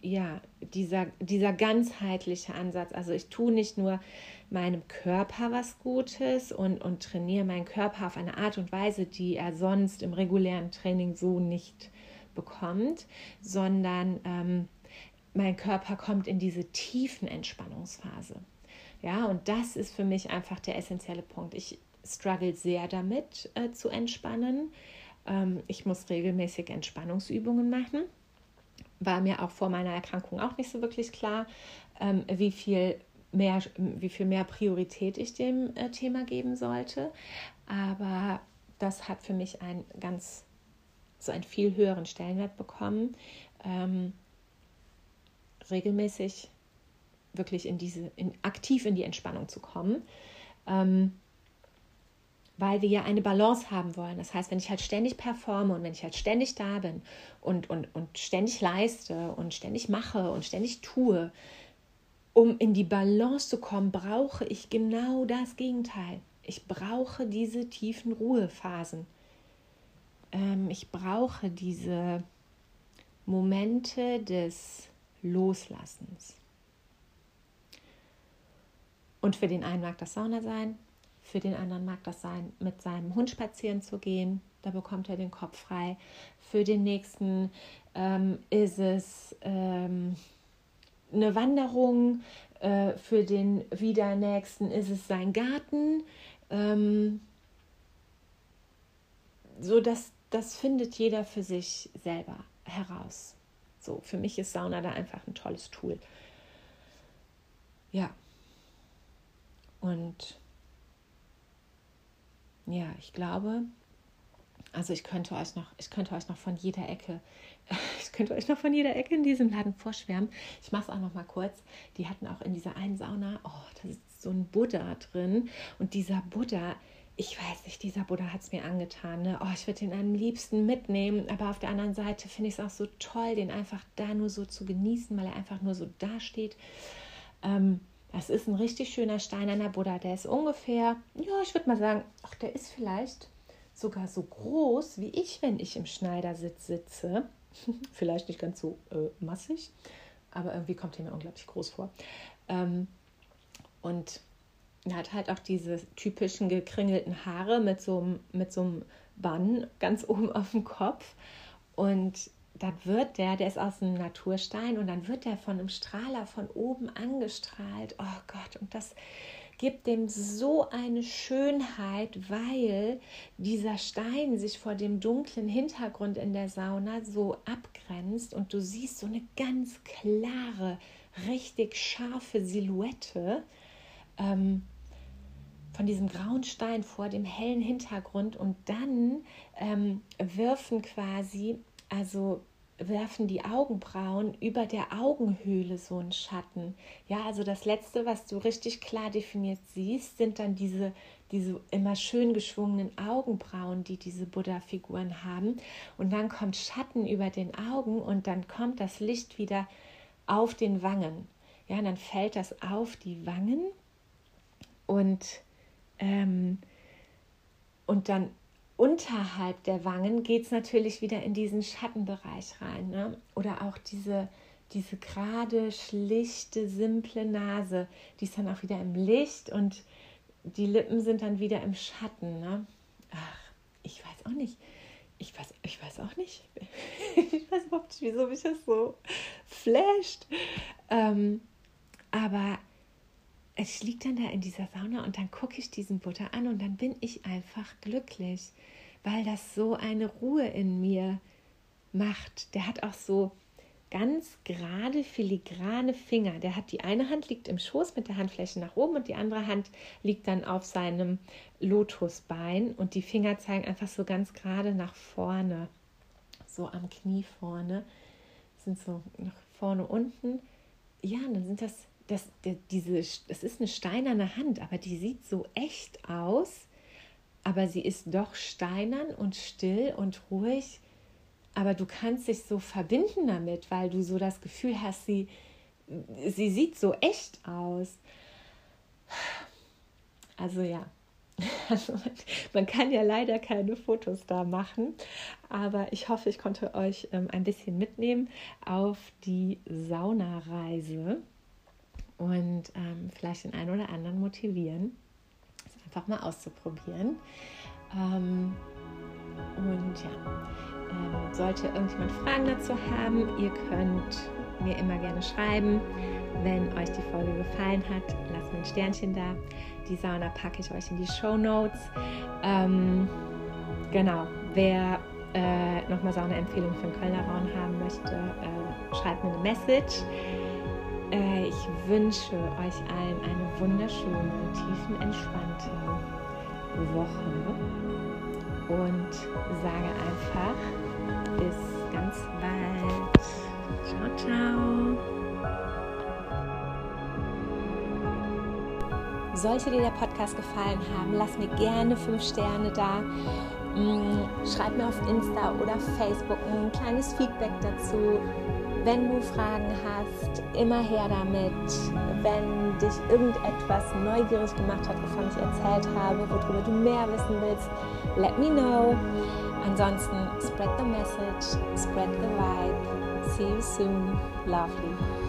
ja, dieser, dieser ganzheitliche Ansatz. Also ich tue nicht nur meinem Körper was Gutes und, und trainiere meinen Körper auf eine Art und Weise, die er sonst im regulären Training so nicht bekommt, sondern ähm, mein Körper kommt in diese tiefen Entspannungsphase. Ja, und das ist für mich einfach der essentielle Punkt. Ich struggle sehr damit äh, zu entspannen. Ähm, ich muss regelmäßig Entspannungsübungen machen. War mir auch vor meiner Erkrankung auch nicht so wirklich klar, ähm, wie viel mehr, wie viel mehr Priorität ich dem äh, Thema geben sollte. Aber das hat für mich einen ganz, so einen viel höheren Stellenwert bekommen. Ähm, regelmäßig wirklich in diese, in, aktiv in die Entspannung zu kommen. Ähm, weil wir ja eine Balance haben wollen. Das heißt, wenn ich halt ständig performe und wenn ich halt ständig da bin und, und, und ständig leiste und ständig mache und ständig tue, um in die Balance zu kommen, brauche ich genau das Gegenteil. Ich brauche diese tiefen Ruhephasen. Ähm, ich brauche diese Momente des Loslassens. Und für den einen mag das Sauna sein, für den anderen mag das sein, mit seinem Hund spazieren zu gehen. Da bekommt er den Kopf frei. Für den nächsten ähm, ist es ähm, eine Wanderung. Äh, für den wieder nächsten ist es sein Garten. Ähm, so dass das findet jeder für sich selber heraus. So, für mich ist Sauna da einfach ein tolles Tool. Ja. Und ja, ich glaube, also ich könnte euch noch, ich könnte euch noch von jeder Ecke, ich könnte euch noch von jeder Ecke in diesem Laden vorschwärmen. Ich mache es auch noch mal kurz. Die hatten auch in dieser einen Sauna, oh, da ist so ein Buddha drin und dieser Buddha, ich weiß nicht, dieser Buddha hat es mir angetan. Ne? Oh, ich würde den am liebsten mitnehmen, aber auf der anderen Seite finde ich es auch so toll, den einfach da nur so zu genießen, weil er einfach nur so dasteht. Ähm, das ist ein richtig schöner steinerner Buddha. Der ist ungefähr, ja, ich würde mal sagen, ach, der ist vielleicht sogar so groß wie ich, wenn ich im Schneidersitz sitze. vielleicht nicht ganz so äh, massig, aber irgendwie kommt er mir unglaublich groß vor. Ähm, und er hat halt auch diese typischen gekringelten Haare mit so, mit so einem Bann ganz oben auf dem Kopf. Und dann wird der, der ist aus einem Naturstein und dann wird der von einem Strahler von oben angestrahlt. Oh Gott, und das gibt dem so eine Schönheit, weil dieser Stein sich vor dem dunklen Hintergrund in der Sauna so abgrenzt und du siehst so eine ganz klare, richtig scharfe Silhouette ähm, von diesem grauen Stein vor dem hellen Hintergrund und dann ähm, wirfen quasi also werfen die Augenbrauen über der Augenhöhle so einen Schatten. Ja, also das letzte, was du richtig klar definiert siehst, sind dann diese, diese immer schön geschwungenen Augenbrauen, die diese Buddha-Figuren haben. Und dann kommt Schatten über den Augen und dann kommt das Licht wieder auf den Wangen. Ja, und dann fällt das auf die Wangen und, ähm, und dann unterhalb der Wangen geht es natürlich wieder in diesen Schattenbereich rein. Ne? Oder auch diese, diese gerade, schlichte, simple Nase, die ist dann auch wieder im Licht und die Lippen sind dann wieder im Schatten. Ne? Ach, ich weiß auch nicht. Ich weiß, ich weiß auch nicht. ich weiß überhaupt nicht, wieso mich das so flasht. Ähm, aber ich liege dann da in dieser Sauna und dann gucke ich diesen Butter an und dann bin ich einfach glücklich, weil das so eine Ruhe in mir macht. Der hat auch so ganz gerade filigrane Finger. Der hat die eine Hand liegt im Schoß mit der Handfläche nach oben und die andere Hand liegt dann auf seinem Lotusbein und die Finger zeigen einfach so ganz gerade nach vorne, so am Knie vorne, sind so nach vorne unten. Ja, dann sind das das, diese, das ist eine steinerne Hand, aber die sieht so echt aus, aber sie ist doch steinern und still und ruhig. Aber du kannst dich so verbinden damit, weil du so das Gefühl hast, sie, sie sieht so echt aus. Also ja, Also man kann ja leider keine Fotos da machen, aber ich hoffe, ich konnte euch ähm, ein bisschen mitnehmen auf die Saunareise und ähm, vielleicht den einen oder anderen motivieren, es einfach mal auszuprobieren. Ähm, und ja, ähm, sollte irgendjemand Fragen dazu haben, ihr könnt mir immer gerne schreiben. Wenn euch die Folge gefallen hat, lasst mir ein Sternchen da. Die Sauna packe ich euch in die Show Notes. Ähm, genau, wer äh, nochmal Sauna-Empfehlungen für den Kölner Raum haben möchte, äh, schreibt mir eine Message. Äh, ich wünsche euch allen eine wunderschöne, tiefenentspannte Woche und sage einfach bis ganz bald. Ciao, ciao. Sollte dir der Podcast gefallen haben, lass mir gerne 5 Sterne da. Mm, schreib mir auf Insta oder Facebook ein kleines Feedback dazu. Wenn du Fragen hast, immer her damit. Wenn dich irgendetwas neugierig gemacht hat, wovon ich erzählt habe, worüber du mehr wissen willst, let me know. Ansonsten spread the message, spread the vibe. See you soon. Lovely.